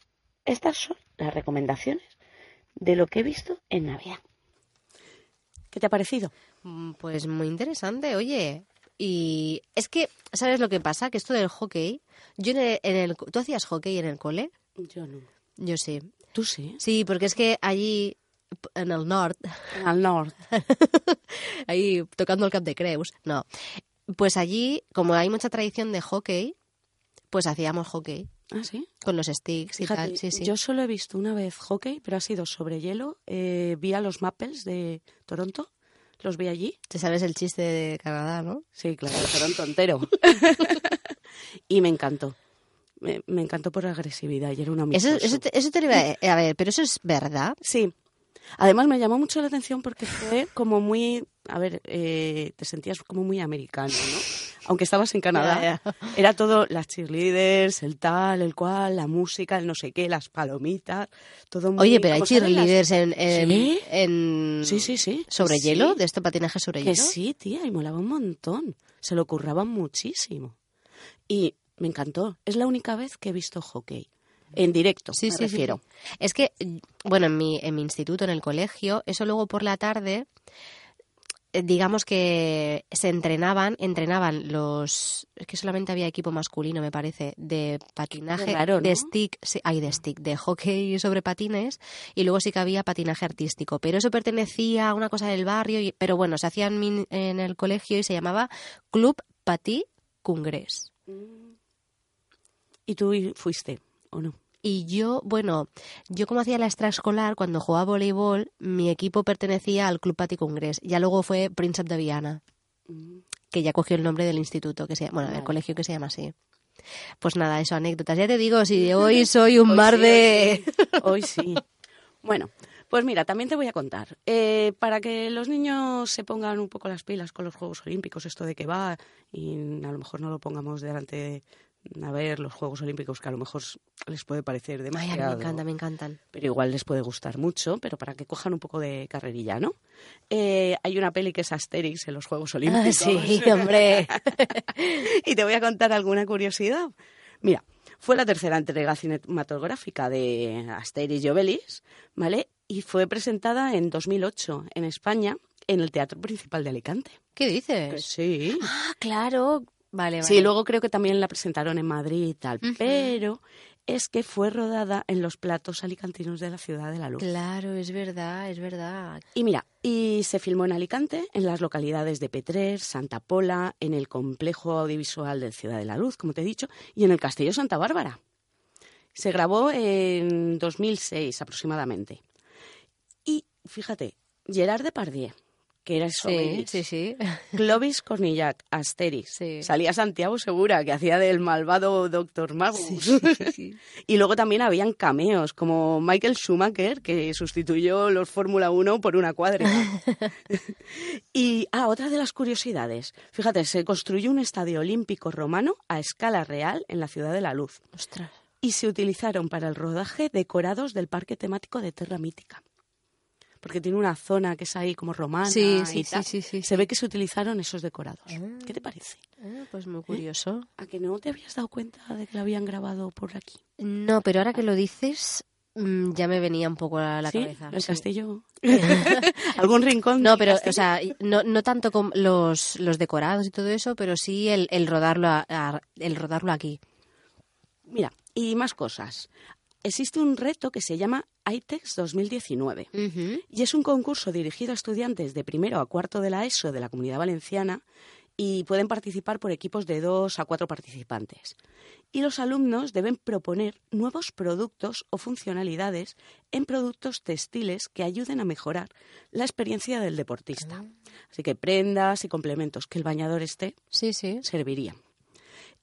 estas son las recomendaciones de lo que he visto en Navidad. ¿Qué te ha parecido? Mm, pues muy interesante, oye. Y es que, ¿sabes lo que pasa? Que esto del hockey, yo en el, ¿tú hacías hockey en el cole? Yo no. Yo sí. ¿Tú sí? Sí, porque es que allí, en el norte... En el ahí tocando el Cap de Creus. No. Pues allí, como hay mucha tradición de hockey, pues hacíamos hockey. ¿Ah, sí? Con los sticks y tal. Sí, sí. Yo solo he visto una vez hockey, pero ha sido sobre hielo. Eh, vi a los Maples de Toronto. Los vi allí. Te sabes el chiste de Canadá, ¿no? Sí, claro, Toronto entero. y me encantó. Me, encantó por agresividad y era una eso, eso, te, eso te iba a, a ver, pero eso es verdad. Sí. Además me llamó mucho la atención porque fue como muy, a ver, eh, te sentías como muy americano, ¿no? aunque estabas en Canadá, era todo las cheerleaders, el tal, el cual, la música, el no sé qué, las palomitas, todo muy... Oye, pero hay cheerleaders en, en, ¿Sí? sí, sí, ¿Sobre hielo? ¿De este patinaje sobre que hielo? sí, tía, y molaba un montón. Se lo curraban muchísimo. Y me encantó. Es la única vez que he visto hockey. En directo, sí, me sí, refiero. Es que, bueno, en mi, en mi instituto, en el colegio, eso luego por la tarde eh, digamos que se entrenaban, entrenaban los, es que solamente había equipo masculino, me parece, de patinaje, de stick, hay de stick, de hockey sobre patines, y luego sí que había patinaje artístico, pero eso pertenecía a una cosa del barrio, pero bueno, se hacía en, en el colegio y se llamaba Club Patí Congrés. ¿Y tú fuiste o no? Y yo, bueno, yo como hacía la extraescolar, cuando jugaba voleibol, mi equipo pertenecía al Club Pati Congress. Ya luego fue Prince of Viana, mm. que ya cogió el nombre del instituto, que se bueno, del colegio que se llama así. Pues nada, eso, anécdotas. Ya te digo, si hoy soy un mar de... Hoy sí. Bueno, pues mira, también te voy a contar. Eh, para que los niños se pongan un poco las pilas con los Juegos Olímpicos, esto de que va, y a lo mejor no lo pongamos delante a ver los Juegos Olímpicos que a lo mejor les puede parecer demasiado. Ay, me encantan, me encantan. Pero igual les puede gustar mucho, pero para que cojan un poco de carrerilla, ¿no? Eh, hay una peli que es Asterix en los Juegos ah, Olímpicos. sí, hombre. y te voy a contar alguna curiosidad. Mira, fue la tercera entrega cinematográfica de Asterix y Obelix, ¿vale? Y fue presentada en 2008 en España en el Teatro Principal de Alicante. ¿Qué dices? sí. Ah, claro, Vale, vale. Sí, luego creo que también la presentaron en Madrid y tal, pero es que fue rodada en los platos alicantinos de la Ciudad de la Luz. Claro, es verdad, es verdad. Y mira, y se filmó en Alicante, en las localidades de Petrer, Santa Pola, en el complejo audiovisual de Ciudad de la Luz, como te he dicho, y en el Castillo Santa Bárbara. Se grabó en 2006 aproximadamente. Y fíjate, Gerard Depardieu, que era eso. Sí, sí, sí. Clovis Cornillac, Asterix. Sí. Salía Santiago Segura, que hacía del malvado Doctor Magus. y luego también habían cameos, como Michael Schumacher, que sustituyó los Fórmula 1 por una cuadra. y, ah, otra de las curiosidades. Fíjate, se construyó un estadio olímpico romano a escala real en la Ciudad de la Luz. Ostras. Y se utilizaron para el rodaje decorados del parque temático de Terra Mítica. Porque tiene una zona que es ahí como romana Sí, y sí, tal. sí, Se ve que se utilizaron esos decorados. ¿Qué te parece? Ah, pues muy curioso. ¿A que no te habías dado cuenta de que lo habían grabado por aquí? No, pero ahora que lo dices, mm, ya me venía un poco a la ¿Sí? cabeza. El sí. castillo. ¿Algún rincón? No, pero, castillo? o sea, no, no tanto con los, los decorados y todo eso, pero sí el, el rodarlo a- a- el rodarlo aquí. Mira, y más cosas. Existe un reto que se llama ITEX 2019 y es un concurso dirigido a estudiantes de primero a cuarto de la ESO de la Comunidad Valenciana y pueden participar por equipos de dos a cuatro participantes. Y los alumnos deben proponer nuevos productos o funcionalidades en productos textiles que ayuden a mejorar la experiencia del deportista. Así que prendas y complementos que el bañador esté Sí, sí. servirían.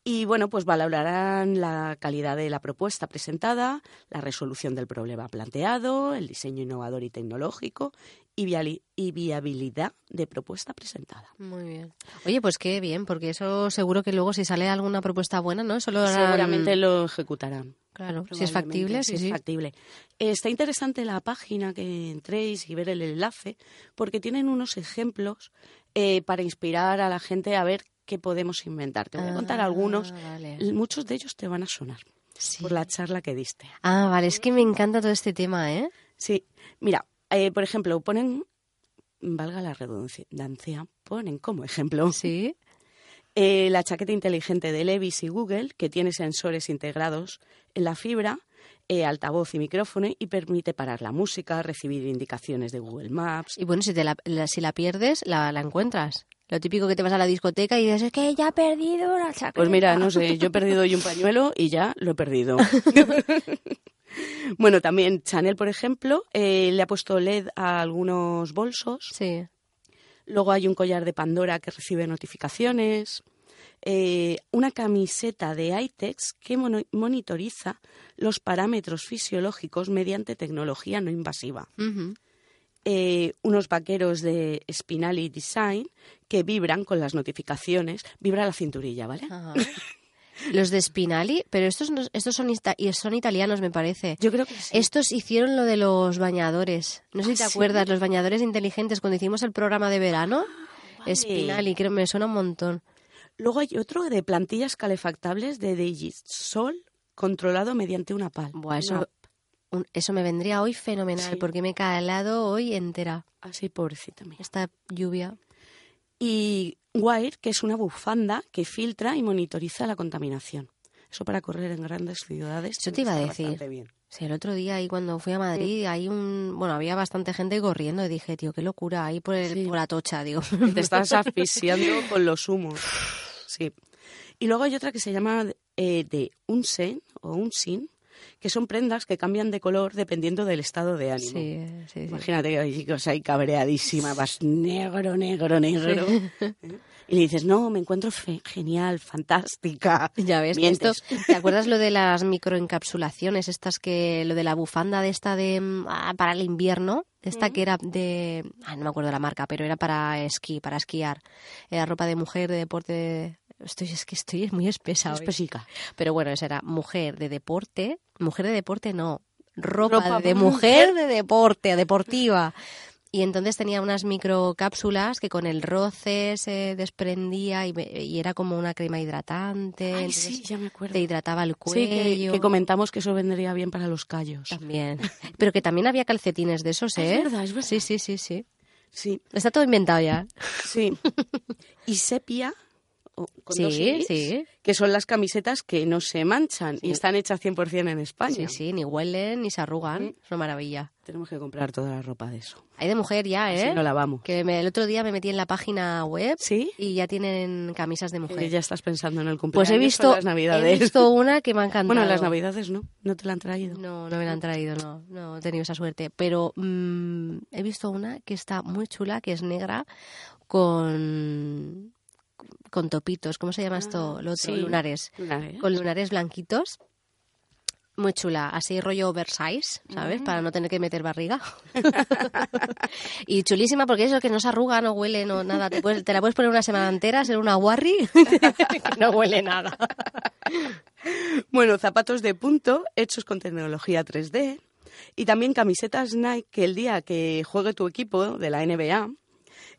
Y bueno, pues valorarán la calidad de la propuesta presentada, la resolución del problema planteado, el diseño innovador y tecnológico y, viabilidad de propuesta presentada. Muy bien. Oye, pues qué bien, porque eso seguro que luego si sale alguna propuesta buena, ¿no? Eso lo harán- Seguramente lo ejecutarán. Claro, si es factible, si sí, es sí. factible. Está interesante la página que entréis y ver el enlace, porque tienen unos ejemplos eh, para inspirar a la gente a ver qué podemos inventar. Te voy a contar Ah, algunos. vale. Muchos de ellos te van a sonar Sí. por la charla que diste. Ah, vale, es que me encanta todo este tema, ¿eh? Sí, mira, eh, por ejemplo, ponen, valga la redundancia, ponen como ejemplo Sí. eh, la chaqueta inteligente de Levis y Google, que tiene sensores integrados en la fibra, eh, altavoz y micrófono, y permite parar la música, recibir indicaciones de Google Maps. Y bueno, si, te la, la- si la pierdes, la, la encuentras. Lo típico que te vas a la discoteca y dices, es que ya he perdido la chaqueta. Pues mira, no sé, yo he perdido hoy un pañuelo y ya lo he perdido. bueno, también Chanel, por ejemplo, eh, le ha puesto LED a algunos bolsos. Sí. Luego hay un collar de Pandora que recibe notificaciones. eh, una camiseta de iTex que monitoriza los parámetros fisiológicos mediante tecnología no invasiva. Eh, unos vaqueros de Spinelli Design que vibran con las notificaciones. Vibra la cinturilla, ¿vale? Ajá. Los de Spinali, pero estos, no- estos son, son italianos, me parece. Yo creo que sí. Estos hicieron lo de los bañadores. No sé Ah, si te ¿sí? acuerdas, los bañadores inteligentes, cuando hicimos el programa de verano. vale. Spinali, creo me suena un montón. Luego hay otro de plantillas calefactables de Digisol controlado mediante una PAL. Buah, eso, un- eso me vendría hoy fenomenal, Sí. porque me he calado hoy entera Así, pobrecita mía. esta lluvia. y Wire, que es una bufanda que filtra y monitoriza la contaminación. Eso para correr en grandes ciudades. Eso te iba a decir. bien. Sí, el otro día ahí cuando fui a Madrid, hay un, bueno, había bastante gente corriendo y dije, tío, qué locura, ahí por, el, Sí. por la tocha, digo. Te estás asfixiando con los humos. Sí. Y luego hay otra que se llama eh, de Unsen o Unsin, que son prendas que cambian de color dependiendo del estado de ánimo. Sí, sí, sí. Imagínate que hay cosa ahí cabreadísima, vas negro, negro, negro. ¿eh? Y le dices, no, me encuentro fe- genial, fantástica. Ya ves, esto, ¿te acuerdas lo de las microencapsulaciones? Estas que, lo de la bufanda de esta de, mm, ah, para el invierno, esta que era de, ah, no me acuerdo la marca, pero era para esquí, para esquiar. Era ropa de mujer, de deporte, estoy, es que estoy muy espesa hoy. Espesica. Pero bueno, esa era mujer de deporte, mujer de deporte no, ropa, Ropa de mujer de deporte, deportiva. Y entonces tenía unas microcápsulas que con el roce se desprendía y, y era como una crema hidratante. Ay, sí, ya me acuerdo. Te hidrataba el Sí, cuello. que, que comentamos que eso vendría bien para los callos. También. Pero que también había calcetines de esos, Ah, ¿eh? es verdad, es verdad. Sí, sí, sí, sí. Sí, Está todo inventado ya. sí. Y sepia con Sí, dos sí. que son las camisetas que no se manchan y Sí. están hechas 100% en España. Sí, sí, ni huelen ni se arrugan. Es una maravilla. Tenemos que comprar toda la ropa de eso. Hay de mujer ya, ¿eh? Así no lavamos. Que me- el otro día me metí en la página web ¿Sí? y ya tienen camisas de mujer. Eh, ya estás pensando en el cumpleaños Pues he visto, las navidades. he visto una que me ha encantado. Bueno, en las navidades no, no te la han traído. No, no me la han traído, no, no he tenido esa suerte. Pero mm, he visto una que está muy chula, que es negra, con, con topitos. ¿Cómo se llama esto? Ah, Lo otro, sí. lunares. Lunares. Con lunares blanquitos. Muy chula, así rollo oversize, ¿sabes? Para no tener que meter barriga. y chulísima porque eso que no se arruga, no huele, no nada. Te, puedes- te la puedes poner una semana entera, ser una warri, no huele nada. Bueno, zapatos de punto hechos con tecnología 3D y también camisetas Nike que el día que juegue tu equipo de la NBA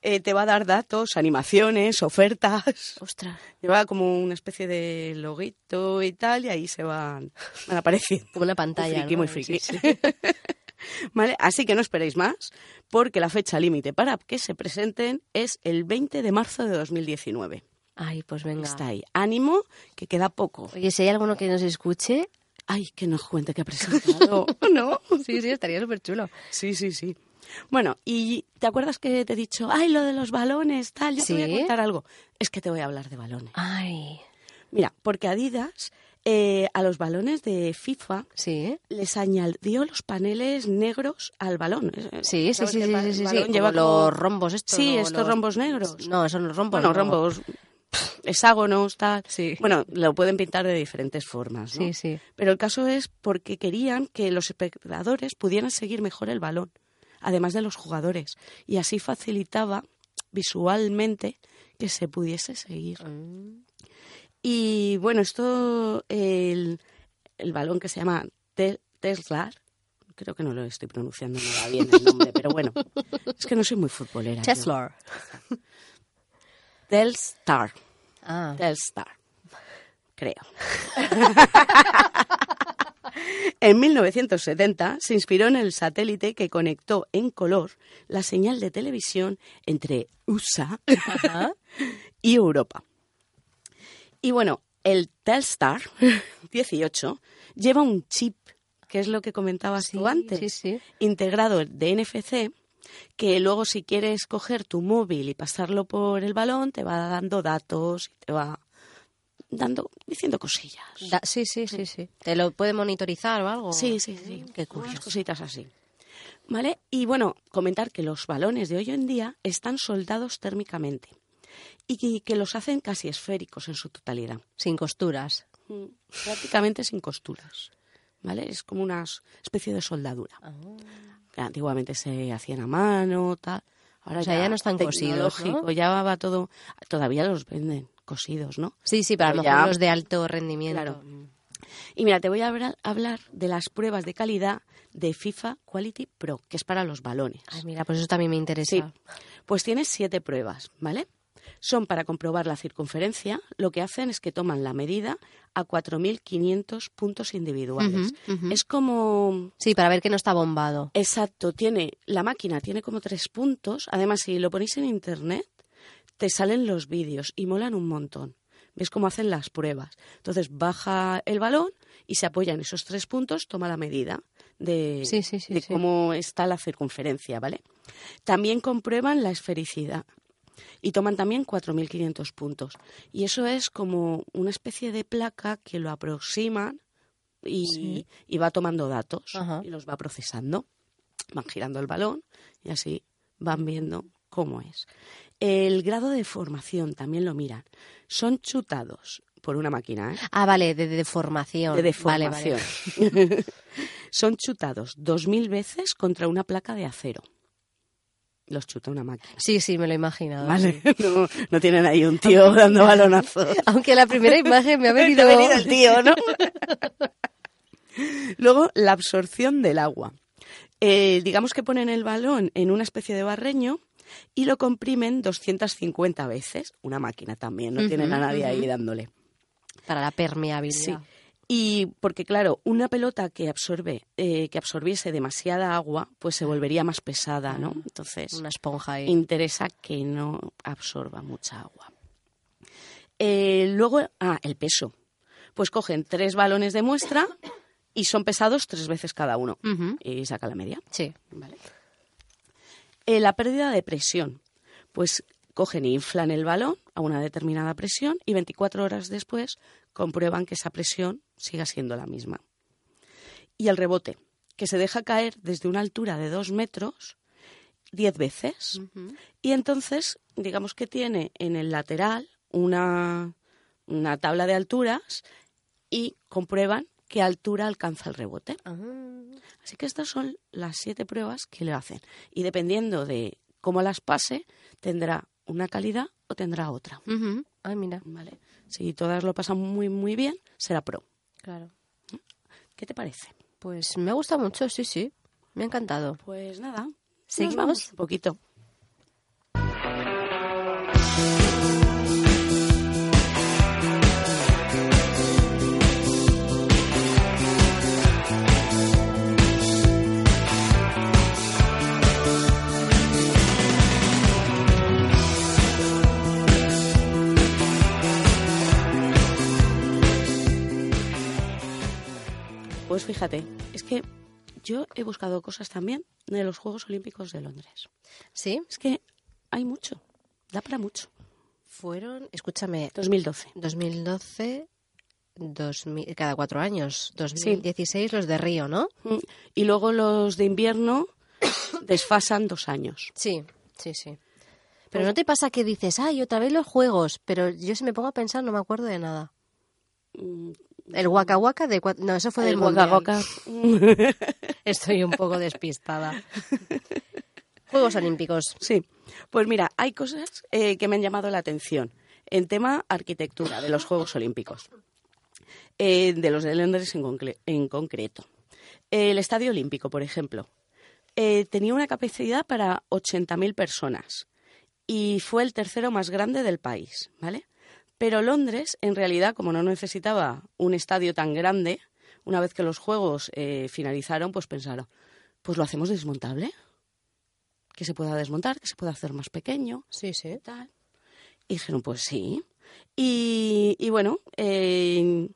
eh, te va a dar datos, animaciones, ofertas. Ostras, Lleva como una especie de loguito y tal y ahí se van, van apareciendo. como una pantalla. Muy friki, ¿no? muy friki. ¿Vale? Así que no esperéis más, porque la fecha límite para que se presenten es el 20 de marzo de 2019. Ay, pues venga. Está ahí. Ánimo, que queda poco. Oye, si hay alguno que nos escuche, Ay, que nos cuente que ha presentado. ¿No? sí, sí, estaría súper chulo. Sí, sí, sí. Bueno, y ¿te acuerdas que te he dicho, ay, lo de los balones, tal? Yo te voy a Sí. contar algo. Es que te voy a hablar de balones. Ay, Mira, porque Adidas eh, a los balones de FIFA sí. les añadió los paneles negros al balón. Sí, sí, ¿Sabes sí, sí, sí, sí, balón sí, lleva como como- los rombos estos. Sí, ¿no? estos Los- rombos negros. No, son los rombos. Bueno, no. rombos, hexágonos, tal. Sí. Bueno, lo pueden pintar de diferentes formas, ¿no? Sí, sí. Pero el caso es porque querían que los espectadores pudieran seguir mejor el balón, además de los jugadores, y así facilitaba visualmente que se pudiese seguir. Mm. Y bueno, esto, el, el balón que se llama Te- Tesla, creo que no lo estoy pronunciando nada bien el nombre, pero bueno, es que no soy muy futbolera. Tesla. Telstar. Ah. Telstar. Creo. en 1970 se inspiró en el satélite que conectó en color la señal de televisión entre USA Ajá. y Europa. Y bueno, el Telstar 18 lleva un chip, que es lo que comentabas Sí, tú antes, sí, sí. integrado de NFC, que luego si quieres coger tu móvil y pasarlo por el balón, te va dando datos y te va dando, diciendo cosillas. Da- sí, sí, sí, sí. ¿Te lo puede monitorizar o algo? Sí, sí, sí. Qué curioso. cositas así. ¿Vale? Y bueno, comentar que los balones de hoy en día están soldados térmicamente y que, que los hacen casi esféricos en su totalidad. Sin costuras. Mm, Prácticamente sin costuras. ¿Vale? Es como una especie de soldadura. Ah. Antiguamente se hacían a mano, tal. Ahora O sea, ya no están cosidos, ¿no? Ya va todo. Todavía los venden cosidos, ¿no? Sí, sí, pero a lo Pero mejor ya- los de alto rendimiento. Claro. Y mira, te voy a hablar, de las pruebas de calidad de FIFA Quality Pro, que es para los balones. Ay, mira, pues eso también me interesa. Sí, pues tienes siete pruebas, ¿vale? Son para comprobar la circunferencia. Lo que hacen es que toman la medida a 4.500 puntos individuales. Es como... Sí, para ver que no está bombado. Exacto, tiene la máquina tiene como tres puntos. Además, si lo ponéis en internet, te salen los vídeos y molan un montón. Ves cómo hacen las pruebas. Entonces baja el balón y se apoya en esos tres puntos, toma la medida de, Sí, sí, sí, de cómo está la circunferencia, ¿vale? También comprueban la esfericidad y toman también 4.500 puntos. Y eso es como una especie de placa que lo aproximan y, Sí. y va tomando datos Ajá. y los va procesando. Van girando el balón y así van viendo cómo es. El grado de formación también lo miran. Son chutados por una máquina, ¿eh? Ah, vale, de deformación. de deformación. vale. Son chutados dos mil veces contra una placa de acero. Los chuta una máquina. Sí, sí, me lo he imaginado. ¿Vale? sí. No, no tienen ahí un tío dando balonazos. Aunque la primera imagen me ha venido... Ha venido el tío, ¿no? Luego, la absorción del agua. Eh, digamos que ponen el balón en una especie de barreño y lo comprimen 250 veces. Una máquina también, no Ujú, tienen a nadie ahí dándole. Para la permeabilidad. Sí. Y porque, claro, una pelota que absorbe, eh, que absorbiese demasiada agua, pues se volvería más pesada, ¿no? Entonces, Una esponja ahí. interesa que no absorba mucha agua. Eh, luego, ah, el peso. Pues cogen tres balones de muestra y son pesados tres veces cada uno. Y saca la media. Sí. Vale. Eh, la pérdida de presión. Pues cogen e inflan el balón a una determinada presión y 24 horas después comprueban que esa presión siga siendo la misma. Y el rebote, que se deja caer desde una altura de dos metros 10 veces. Y entonces, digamos que tiene en el lateral una, una tabla de alturas y comprueban qué altura alcanza el rebote. Ah. Así que estas son las siete pruebas que le hacen. Y dependiendo de cómo las pase, tendrá una calidad o tendrá otra. Ujú. Ay, mira. ¿Vale? Si todas lo pasan muy, muy bien, será pro. Claro. ¿Qué te parece? Pues me ha gustado mucho, sí, sí. Me ha encantado. Pues nada. ¿Seguimos? Un poquito. Pues fíjate, es que yo he buscado cosas también de los Juegos Olímpicos de Londres. ¿Sí? Es que hay mucho, da para mucho. Fueron, escúchame, 2012. 2012, 2000, cada cuatro años. 2016 los de Río, ¿no? Mm, Y luego los de invierno desfasan dos años. Sí, sí, sí. Pero ¿no te pasa que dices, ay, otra vez los juegos? Pero yo si me pongo a pensar no me acuerdo de nada. El Waka Waka de... No, eso fue del El Waka. Waka. Estoy un poco despistada. Juegos Olímpicos. Sí, pues mira, hay cosas eh, que me han llamado la atención en tema arquitectura de los Juegos Olímpicos, eh, de los de Londres en, concle- en concreto. El Estadio Olímpico, por ejemplo, eh, tenía una capacidad para 80.000 personas y fue el tercero más grande del país, ¿vale? Pero Londres, en realidad, como no necesitaba un estadio tan grande, una vez que los Juegos eh, finalizaron, pues pensaron, pues lo hacemos desmontable que se pueda desmontar, que se pueda hacer más pequeño, Sí, sí. tal. Y dijeron, pues sí. Y, y bueno, eh,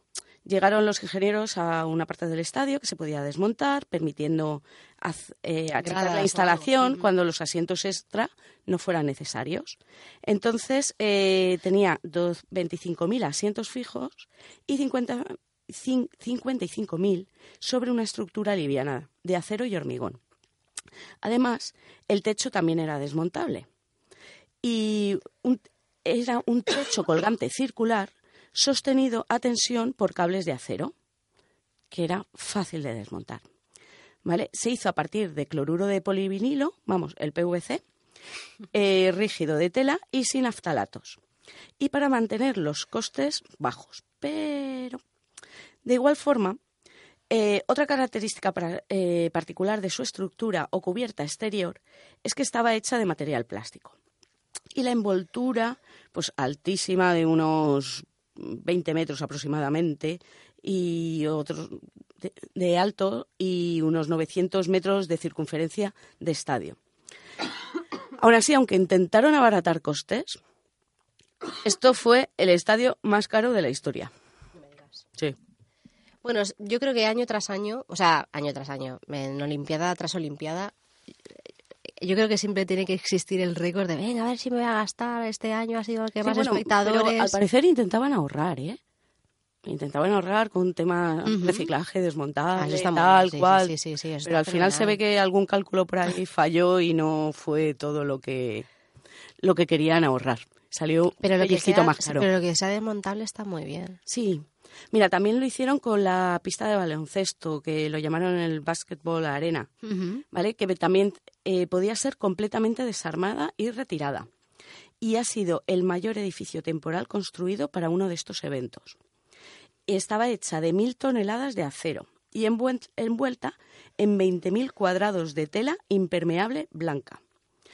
llegaron los ingenieros a una parte del estadio que se podía desmontar, permitiendo haz- eh, la instalación cuando los asientos extra no fueran necesarios. Entonces eh, tenía dos- 25.000 asientos fijos y 50 cin- 55.000 sobre una estructura liviana de acero y hormigón. Además, el techo también era desmontable. Y un- era un techo colgante circular sostenido a tensión por cables de acero, que era fácil de desmontar. ¿Vale? Se hizo a partir de cloruro de polivinilo, vamos, el PVC, eh, rígido de tela y sin aftalatos. Y para mantener los costes bajos. Pero, de igual forma, eh, otra característica para- eh, particular de su estructura o cubierta exterior es que estaba hecha de material plástico. Y la envoltura, pues altísima, de unos 20 metros aproximadamente, y otros de, de alto y unos 900 metros de circunferencia de estadio. Aún así, aunque intentaron abaratar costes, esto fue el estadio más caro de la historia. Sí. Bueno, yo creo que año tras año, o sea, año tras año, en Olimpiada tras Olimpiada, yo creo que siempre tiene que existir el récord de, venga, a ver si me voy a gastar, este año ha sido el que Sí, más bueno, espectadores. pero al parecer intentaban ahorrar, ¿eh? Intentaban ahorrar con un tema Ujú. reciclaje, Ah, está muy tal sí, cual. sí, sí, pero al final se ve que algún cálculo por ahí falló y no fue todo lo que lo que querían ahorrar. Salió pero un que sea, más caro. pero lo que sea desmontable está muy bien. Sí. Mira, también lo hicieron con la pista de baloncesto, que lo llamaron el Basketball Arena. ¿vale? Que también eh, podía ser completamente desarmada y retirada. Y ha sido el mayor edificio temporal construido para uno de estos eventos. Estaba hecha de mil toneladas de acero y envuel- envuelta en 20.000 cuadrados de tela impermeable blanca.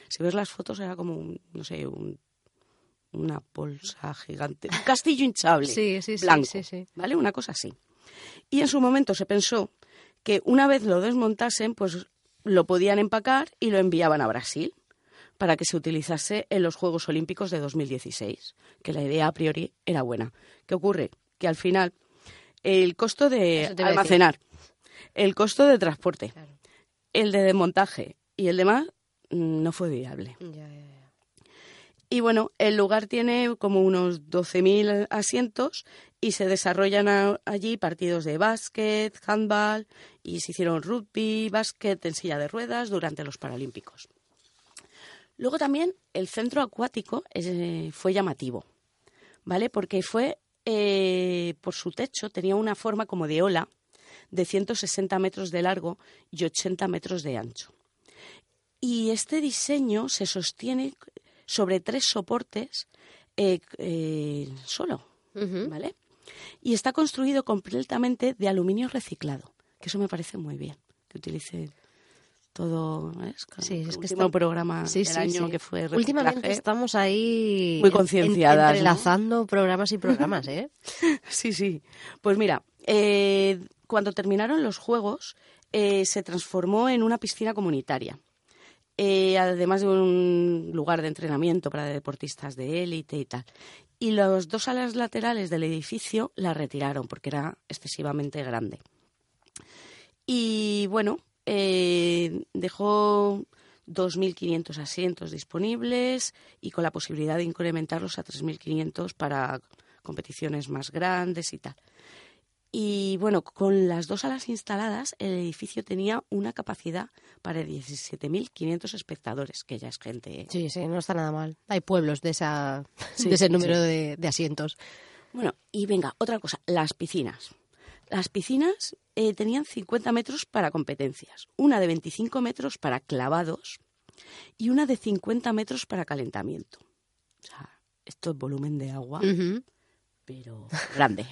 Si ves las fotos era como, un, no sé, un- una bolsa gigante, un castillo hinchable Sí, sí, sí, sí, sí. ¿vale? Una cosa así. Y en su momento se pensó que una vez lo desmontasen, pues lo podían empacar y lo enviaban a Brasil. para que se utilizase en los Juegos Olímpicos de 2016, que la idea a priori era buena. ¿Qué ocurre? Que al final el costo de almacenar, el costo de transporte, el de desmontaje y el demás mm, no fue viable. Y bueno, el lugar tiene como unos 12.000 asientos y se desarrollan allí partidos de básquet, handball y se hicieron rugby, básquet en silla de ruedas durante los Paralímpicos. Luego también el centro acuático fue llamativo, ¿vale? Porque fue, eh, por su techo, tenía una forma como de ola de 160 metros de largo y 80 metros de ancho. Y este diseño se sostiene sobre tres soportes eh, eh, solo, ¿vale? Y está construido completamente de aluminio reciclado, que eso me parece muy bien, que utilice todo sí, es que está... programa sí, del año que fue últimamente estamos ahí muy concienciadas entrelazando programas y programas eh sí sí. Pues mira eh, cuando terminaron los juegos se transformó en una piscina comunitaria. Eh, además de un lugar de entrenamiento para deportistas de élite y tal. Y las dos alas laterales del edificio la retiraron porque era excesivamente grande. Y bueno, eh, dejó 2.500 asientos disponibles y con la posibilidad de incrementarlos a 3.500 para competiciones más grandes y tal. Y bueno, con las dos alas instaladas, el edificio tenía una capacidad para 17.500 espectadores, que ya es gente. ¿eh? Sí, sí, no está nada mal. Hay pueblos de, esa, de ese número de, asientos. Bueno, y venga, otra cosa, las piscinas. Las piscinas eh, tenían 50 metros para competencias, una de 25 metros para clavados y una de 50 metros para calentamiento. O sea, esto es volumen de agua, pero grande.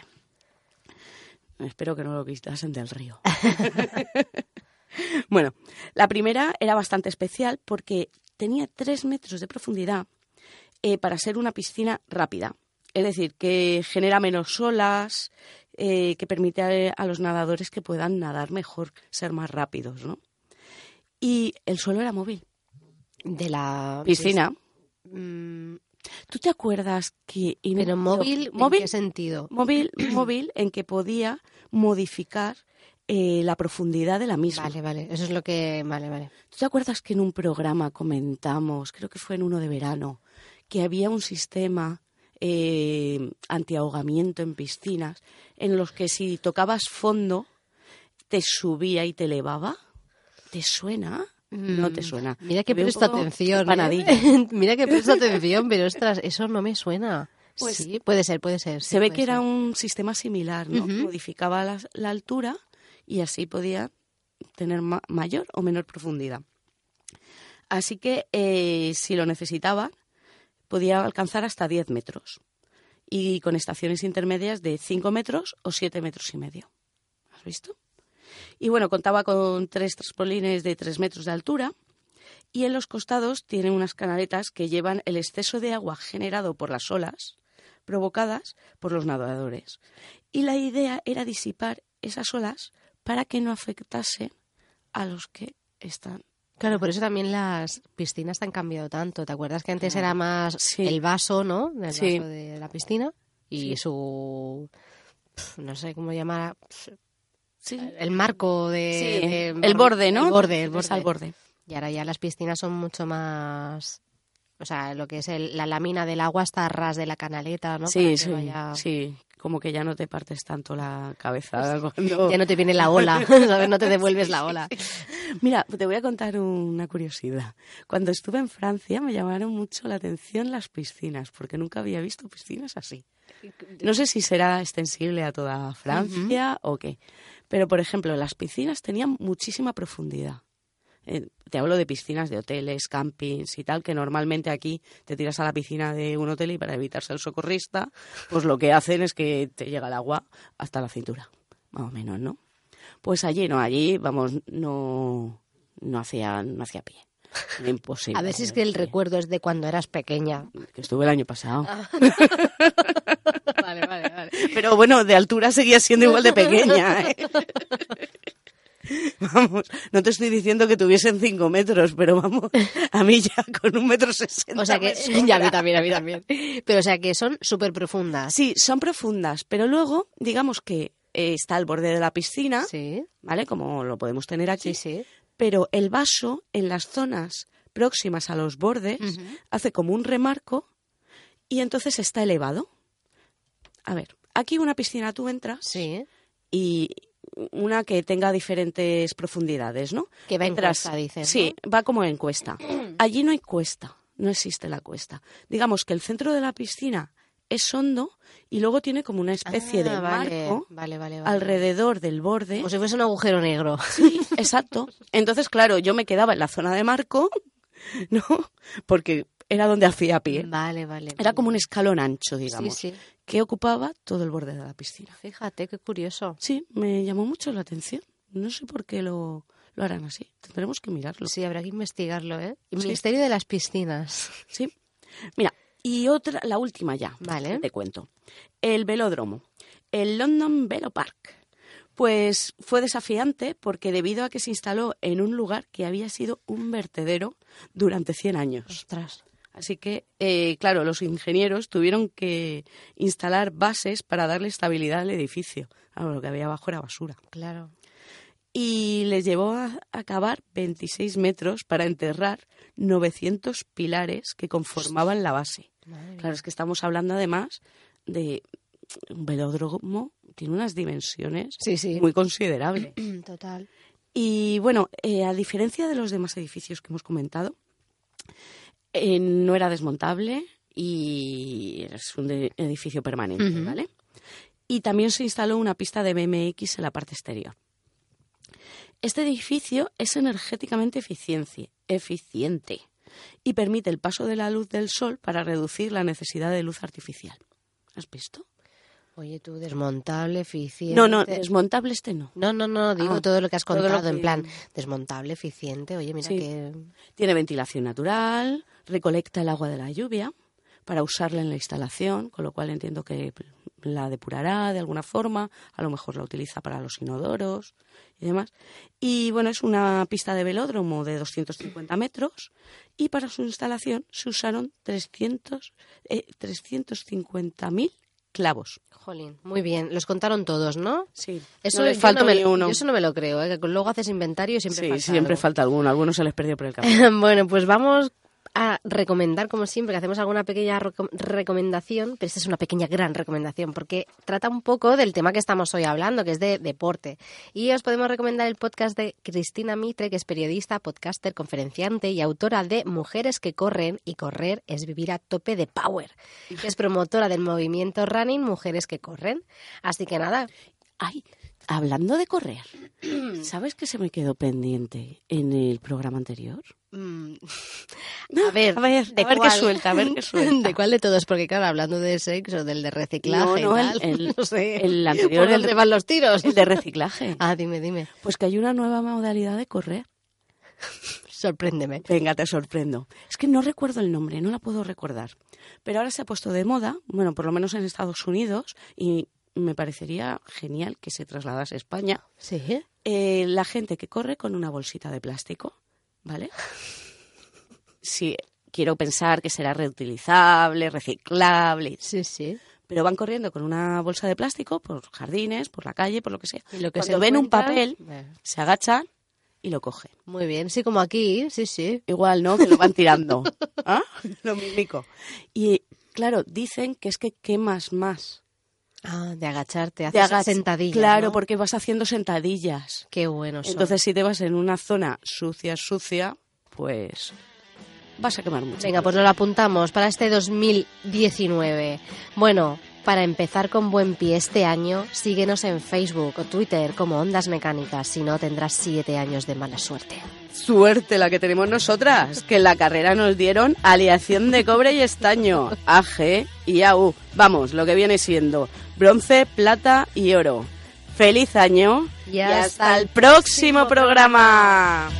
Espero que no lo quitasen del río. bueno, la primera era bastante especial porque tenía tres metros de profundidad eh, para ser una piscina rápida. Es decir, que genera menos olas, eh, que permite a, los nadadores que puedan nadar mejor, ser más rápidos, ¿no? Y el suelo era móvil. De la piscina. Mm, ¿Tú te acuerdas que... Pero móvil, ¿en qué sentido? Móvil, móvil en que podía modificar eh, la profundidad de la misma. Vale, vale, eso es lo que... Vale, vale. ¿Tú te acuerdas que en un programa comentamos, creo que fue en uno de verano, que había un sistema eh, antiahogamiento en piscinas en los que si tocabas fondo te subía y te elevaba? ¿Te suena? No te mm, suena. Mira que presta atención. ¿eh? Mira que presta atención, pero ostras, eso no me suena. Pues sí, puede ser, puede ser. se ve que era un sistema similar, ¿no? Modificaba la, altura y así podía tener mayor o menor profundidad. Así que eh, si lo necesitaba, podía alcanzar hasta 10 metros y con estaciones intermedias de 5 metros o 7 metros y medio. ¿Has visto? Y bueno, contaba con tres traspolines de tres metros de altura y en los costados tiene unas canaletas que llevan el exceso de agua generado por las olas provocadas por los nadadores. Y la idea era disipar esas olas para que no afectase a los que están Claro, por eso también las piscinas han cambiado tanto. ¿Te acuerdas que antes era más el vaso, ¿no? El vaso de la piscina y su no sé cómo llamar el marco de, el borde, ¿no? El borde, el borde. al borde. Y ahora ya las piscinas son mucho más o sea, lo que es la lámina del agua está a ras de la canaleta, ¿no? Sí, sí, sí. Como que ya no te partes tanto la cabeza. Cuando... Ya no te viene la ola, ¿sabes? No te devuelves la ola. Mira, te voy a contar una curiosidad. Cuando estuve en Francia me llamaron mucho la atención las piscinas, porque nunca había visto piscinas así. No sé si será extensible a toda Francia o qué. Pero, por ejemplo, las piscinas tenían muchísima profundidad. Eh, te hablo de piscinas de hoteles, campings y tal, que normalmente aquí te tiras a la piscina de un hotel y para evitarse el socorrista, pues lo que hacen es que te llega el agua hasta la cintura, más o menos, ¿no? Pues allí no, allí, vamos, no, no hacía, no hacía pie. Imposible. A ver si es que el recuerdo es de cuando eras pequeña. Que estuve el año pasado. Ah. vale, vale, vale. Pero bueno, de altura seguía siendo igual de pequeña. ¿eh? Vamos, no te estoy diciendo que tuviesen cinco metros, pero vamos, a mí ya con un metro sesenta. O sea que, ya a mí también, a mí también. Pero o sea que son súper profundas. Sí, son profundas, pero luego, digamos que eh, está al borde de la piscina, Sí, ¿vale? Como lo podemos tener aquí. sí, sí. Pero el vaso, en las zonas próximas a los bordes, hace como un remarco y entonces está elevado. A ver, aquí una piscina tú entras Sí, y una que tenga diferentes profundidades, ¿no? que va en Entras- cuesta, dices, Sí, va como en cuesta. Allí no hay cuesta, no existe la cuesta. Digamos que el centro de la piscina es hondo y luego tiene como una especie de Ah, vale, marco vale, vale, vale. alrededor del borde. Como si fuese un agujero negro. Sí, exacto. Entonces, claro, yo me quedaba en la zona de marco, ¿no? Porque era donde hacía pie. Vale, vale. Era vale. como un escalón ancho, Sí, digamos, sí. que ocupaba todo el borde de la piscina. Fíjate, qué curioso. Sí, me llamó mucho la atención. No sé por qué lo, lo harán así. Tendremos que mirarlo. Sí, habrá que investigarlo, ¿eh? El Sí. misterio de las piscinas. Sí. Mira, y otra, la última ya. Vale. Te cuento. El velódromo. El London Velo Park. Pues fue desafiante porque debido a que se instaló en un lugar que había sido un vertedero durante 100 años. Ostras. Así que, eh, claro, los ingenieros tuvieron que instalar bases para darle estabilidad al edificio. Claro, lo que había abajo era basura. Claro. Y les llevó a, a cavar 26 metros para enterrar 900 pilares que conformaban la base. Madre Claro, es que estamos hablando además de un velódromo, tiene unas dimensiones Sí, sí. muy considerables. Total. Y bueno, eh, a diferencia de los demás edificios que hemos comentado, eh, no era desmontable y es un edificio permanente. ¿vale? Y también se instaló una pista de BMX en la parte exterior. Este edificio es energéticamente eficiente y permite el paso de la luz del sol para reducir la necesidad de luz artificial. ¿Has visto? Oye, tú, desmontable, eficiente. No, no, desmontable este no. No, no, no, digo Ah, todo lo que has contado, en plan, desmontable, eficiente. Oye, mira Sí. que. Tiene ventilación natural, recolecta el agua de la lluvia para usarla en la instalación, con lo cual entiendo que la depurará de alguna forma, a lo mejor la utiliza para los inodoros y demás. Y bueno, es una pista de velódromo de 250 metros y para su instalación se usaron 300, eh, 350.000 clavos. Jolín, muy bien. Los contaron todos, ¿no? Sí, Eso, no faltó no me, uno. eso no me lo creo, ¿eh? que luego haces inventario y siempre sí, falta siempre algo. falta alguno, algunos se les perdió por el camino. bueno, pues vamos a recomendar, como siempre, que hacemos alguna pequeña reco- recomendación, pero esta es una pequeña gran recomendación, porque trata un poco del tema que estamos hoy hablando, que es de deporte. Y os podemos recomendar el podcast de Cristina Mitre, que es periodista, podcaster, conferenciante y autora de Mujeres que corren, y correr es vivir a tope de power, que es promotora del movimiento running Mujeres que corren. Así que nada, Ay, hablando de correr, ¿sabes que se me quedó pendiente en el programa anterior? Mm. A ver, a ver, ¿de a ver qué suelta, a ver qué suelta. ¿De cuál de todos? Porque claro, hablando de sexo, del de reciclaje No, no, y el- tal, el- no sé. el anterior, ¿Por dónde el- van los tiros? El de reciclaje. Ah, dime, dime. Pues que hay una nueva modalidad de correr. Sorpréndeme. Venga, te sorprendo. Es que no recuerdo el nombre, no la puedo recordar. Pero ahora se ha puesto de moda, bueno, por lo menos en Estados Unidos, y me parecería genial que se trasladase a España. ¿Sí? Eh, la gente que corre con una bolsita de plástico, ¿vale? Sí, quiero pensar que será reutilizable, reciclable, Sí, sí. pero van corriendo con una bolsa de plástico por jardines, por la calle, por lo que sea. Y lo que Cuando se ven un papel, Bueno, se agachan y lo cogen. Muy bien, sí, como aquí, sí, sí. Igual, ¿no? Que lo van tirando. ¿Ah? Lo mímico. Y claro, dicen que es que quemas más. Ah, de agacharte, De haces agach- sentadillas, Claro, ¿no? porque vas haciendo sentadillas. Qué bueno son. Entonces, si te vas en una zona sucia, sucia, pues vas a quemar mucho. Venga, pues nos lo apuntamos para este 2019. Bueno, para empezar con buen pie este año, síguenos en Facebook o Twitter como Ondas Mecánicas, si no tendrás siete años de mala suerte. Suerte la que tenemos nosotras, que en la carrera nos dieron aleación de cobre y estaño, AG y AU. Vamos, lo que viene siendo bronce, plata y oro. ¡Feliz año! Y hasta hasta el próximo programa.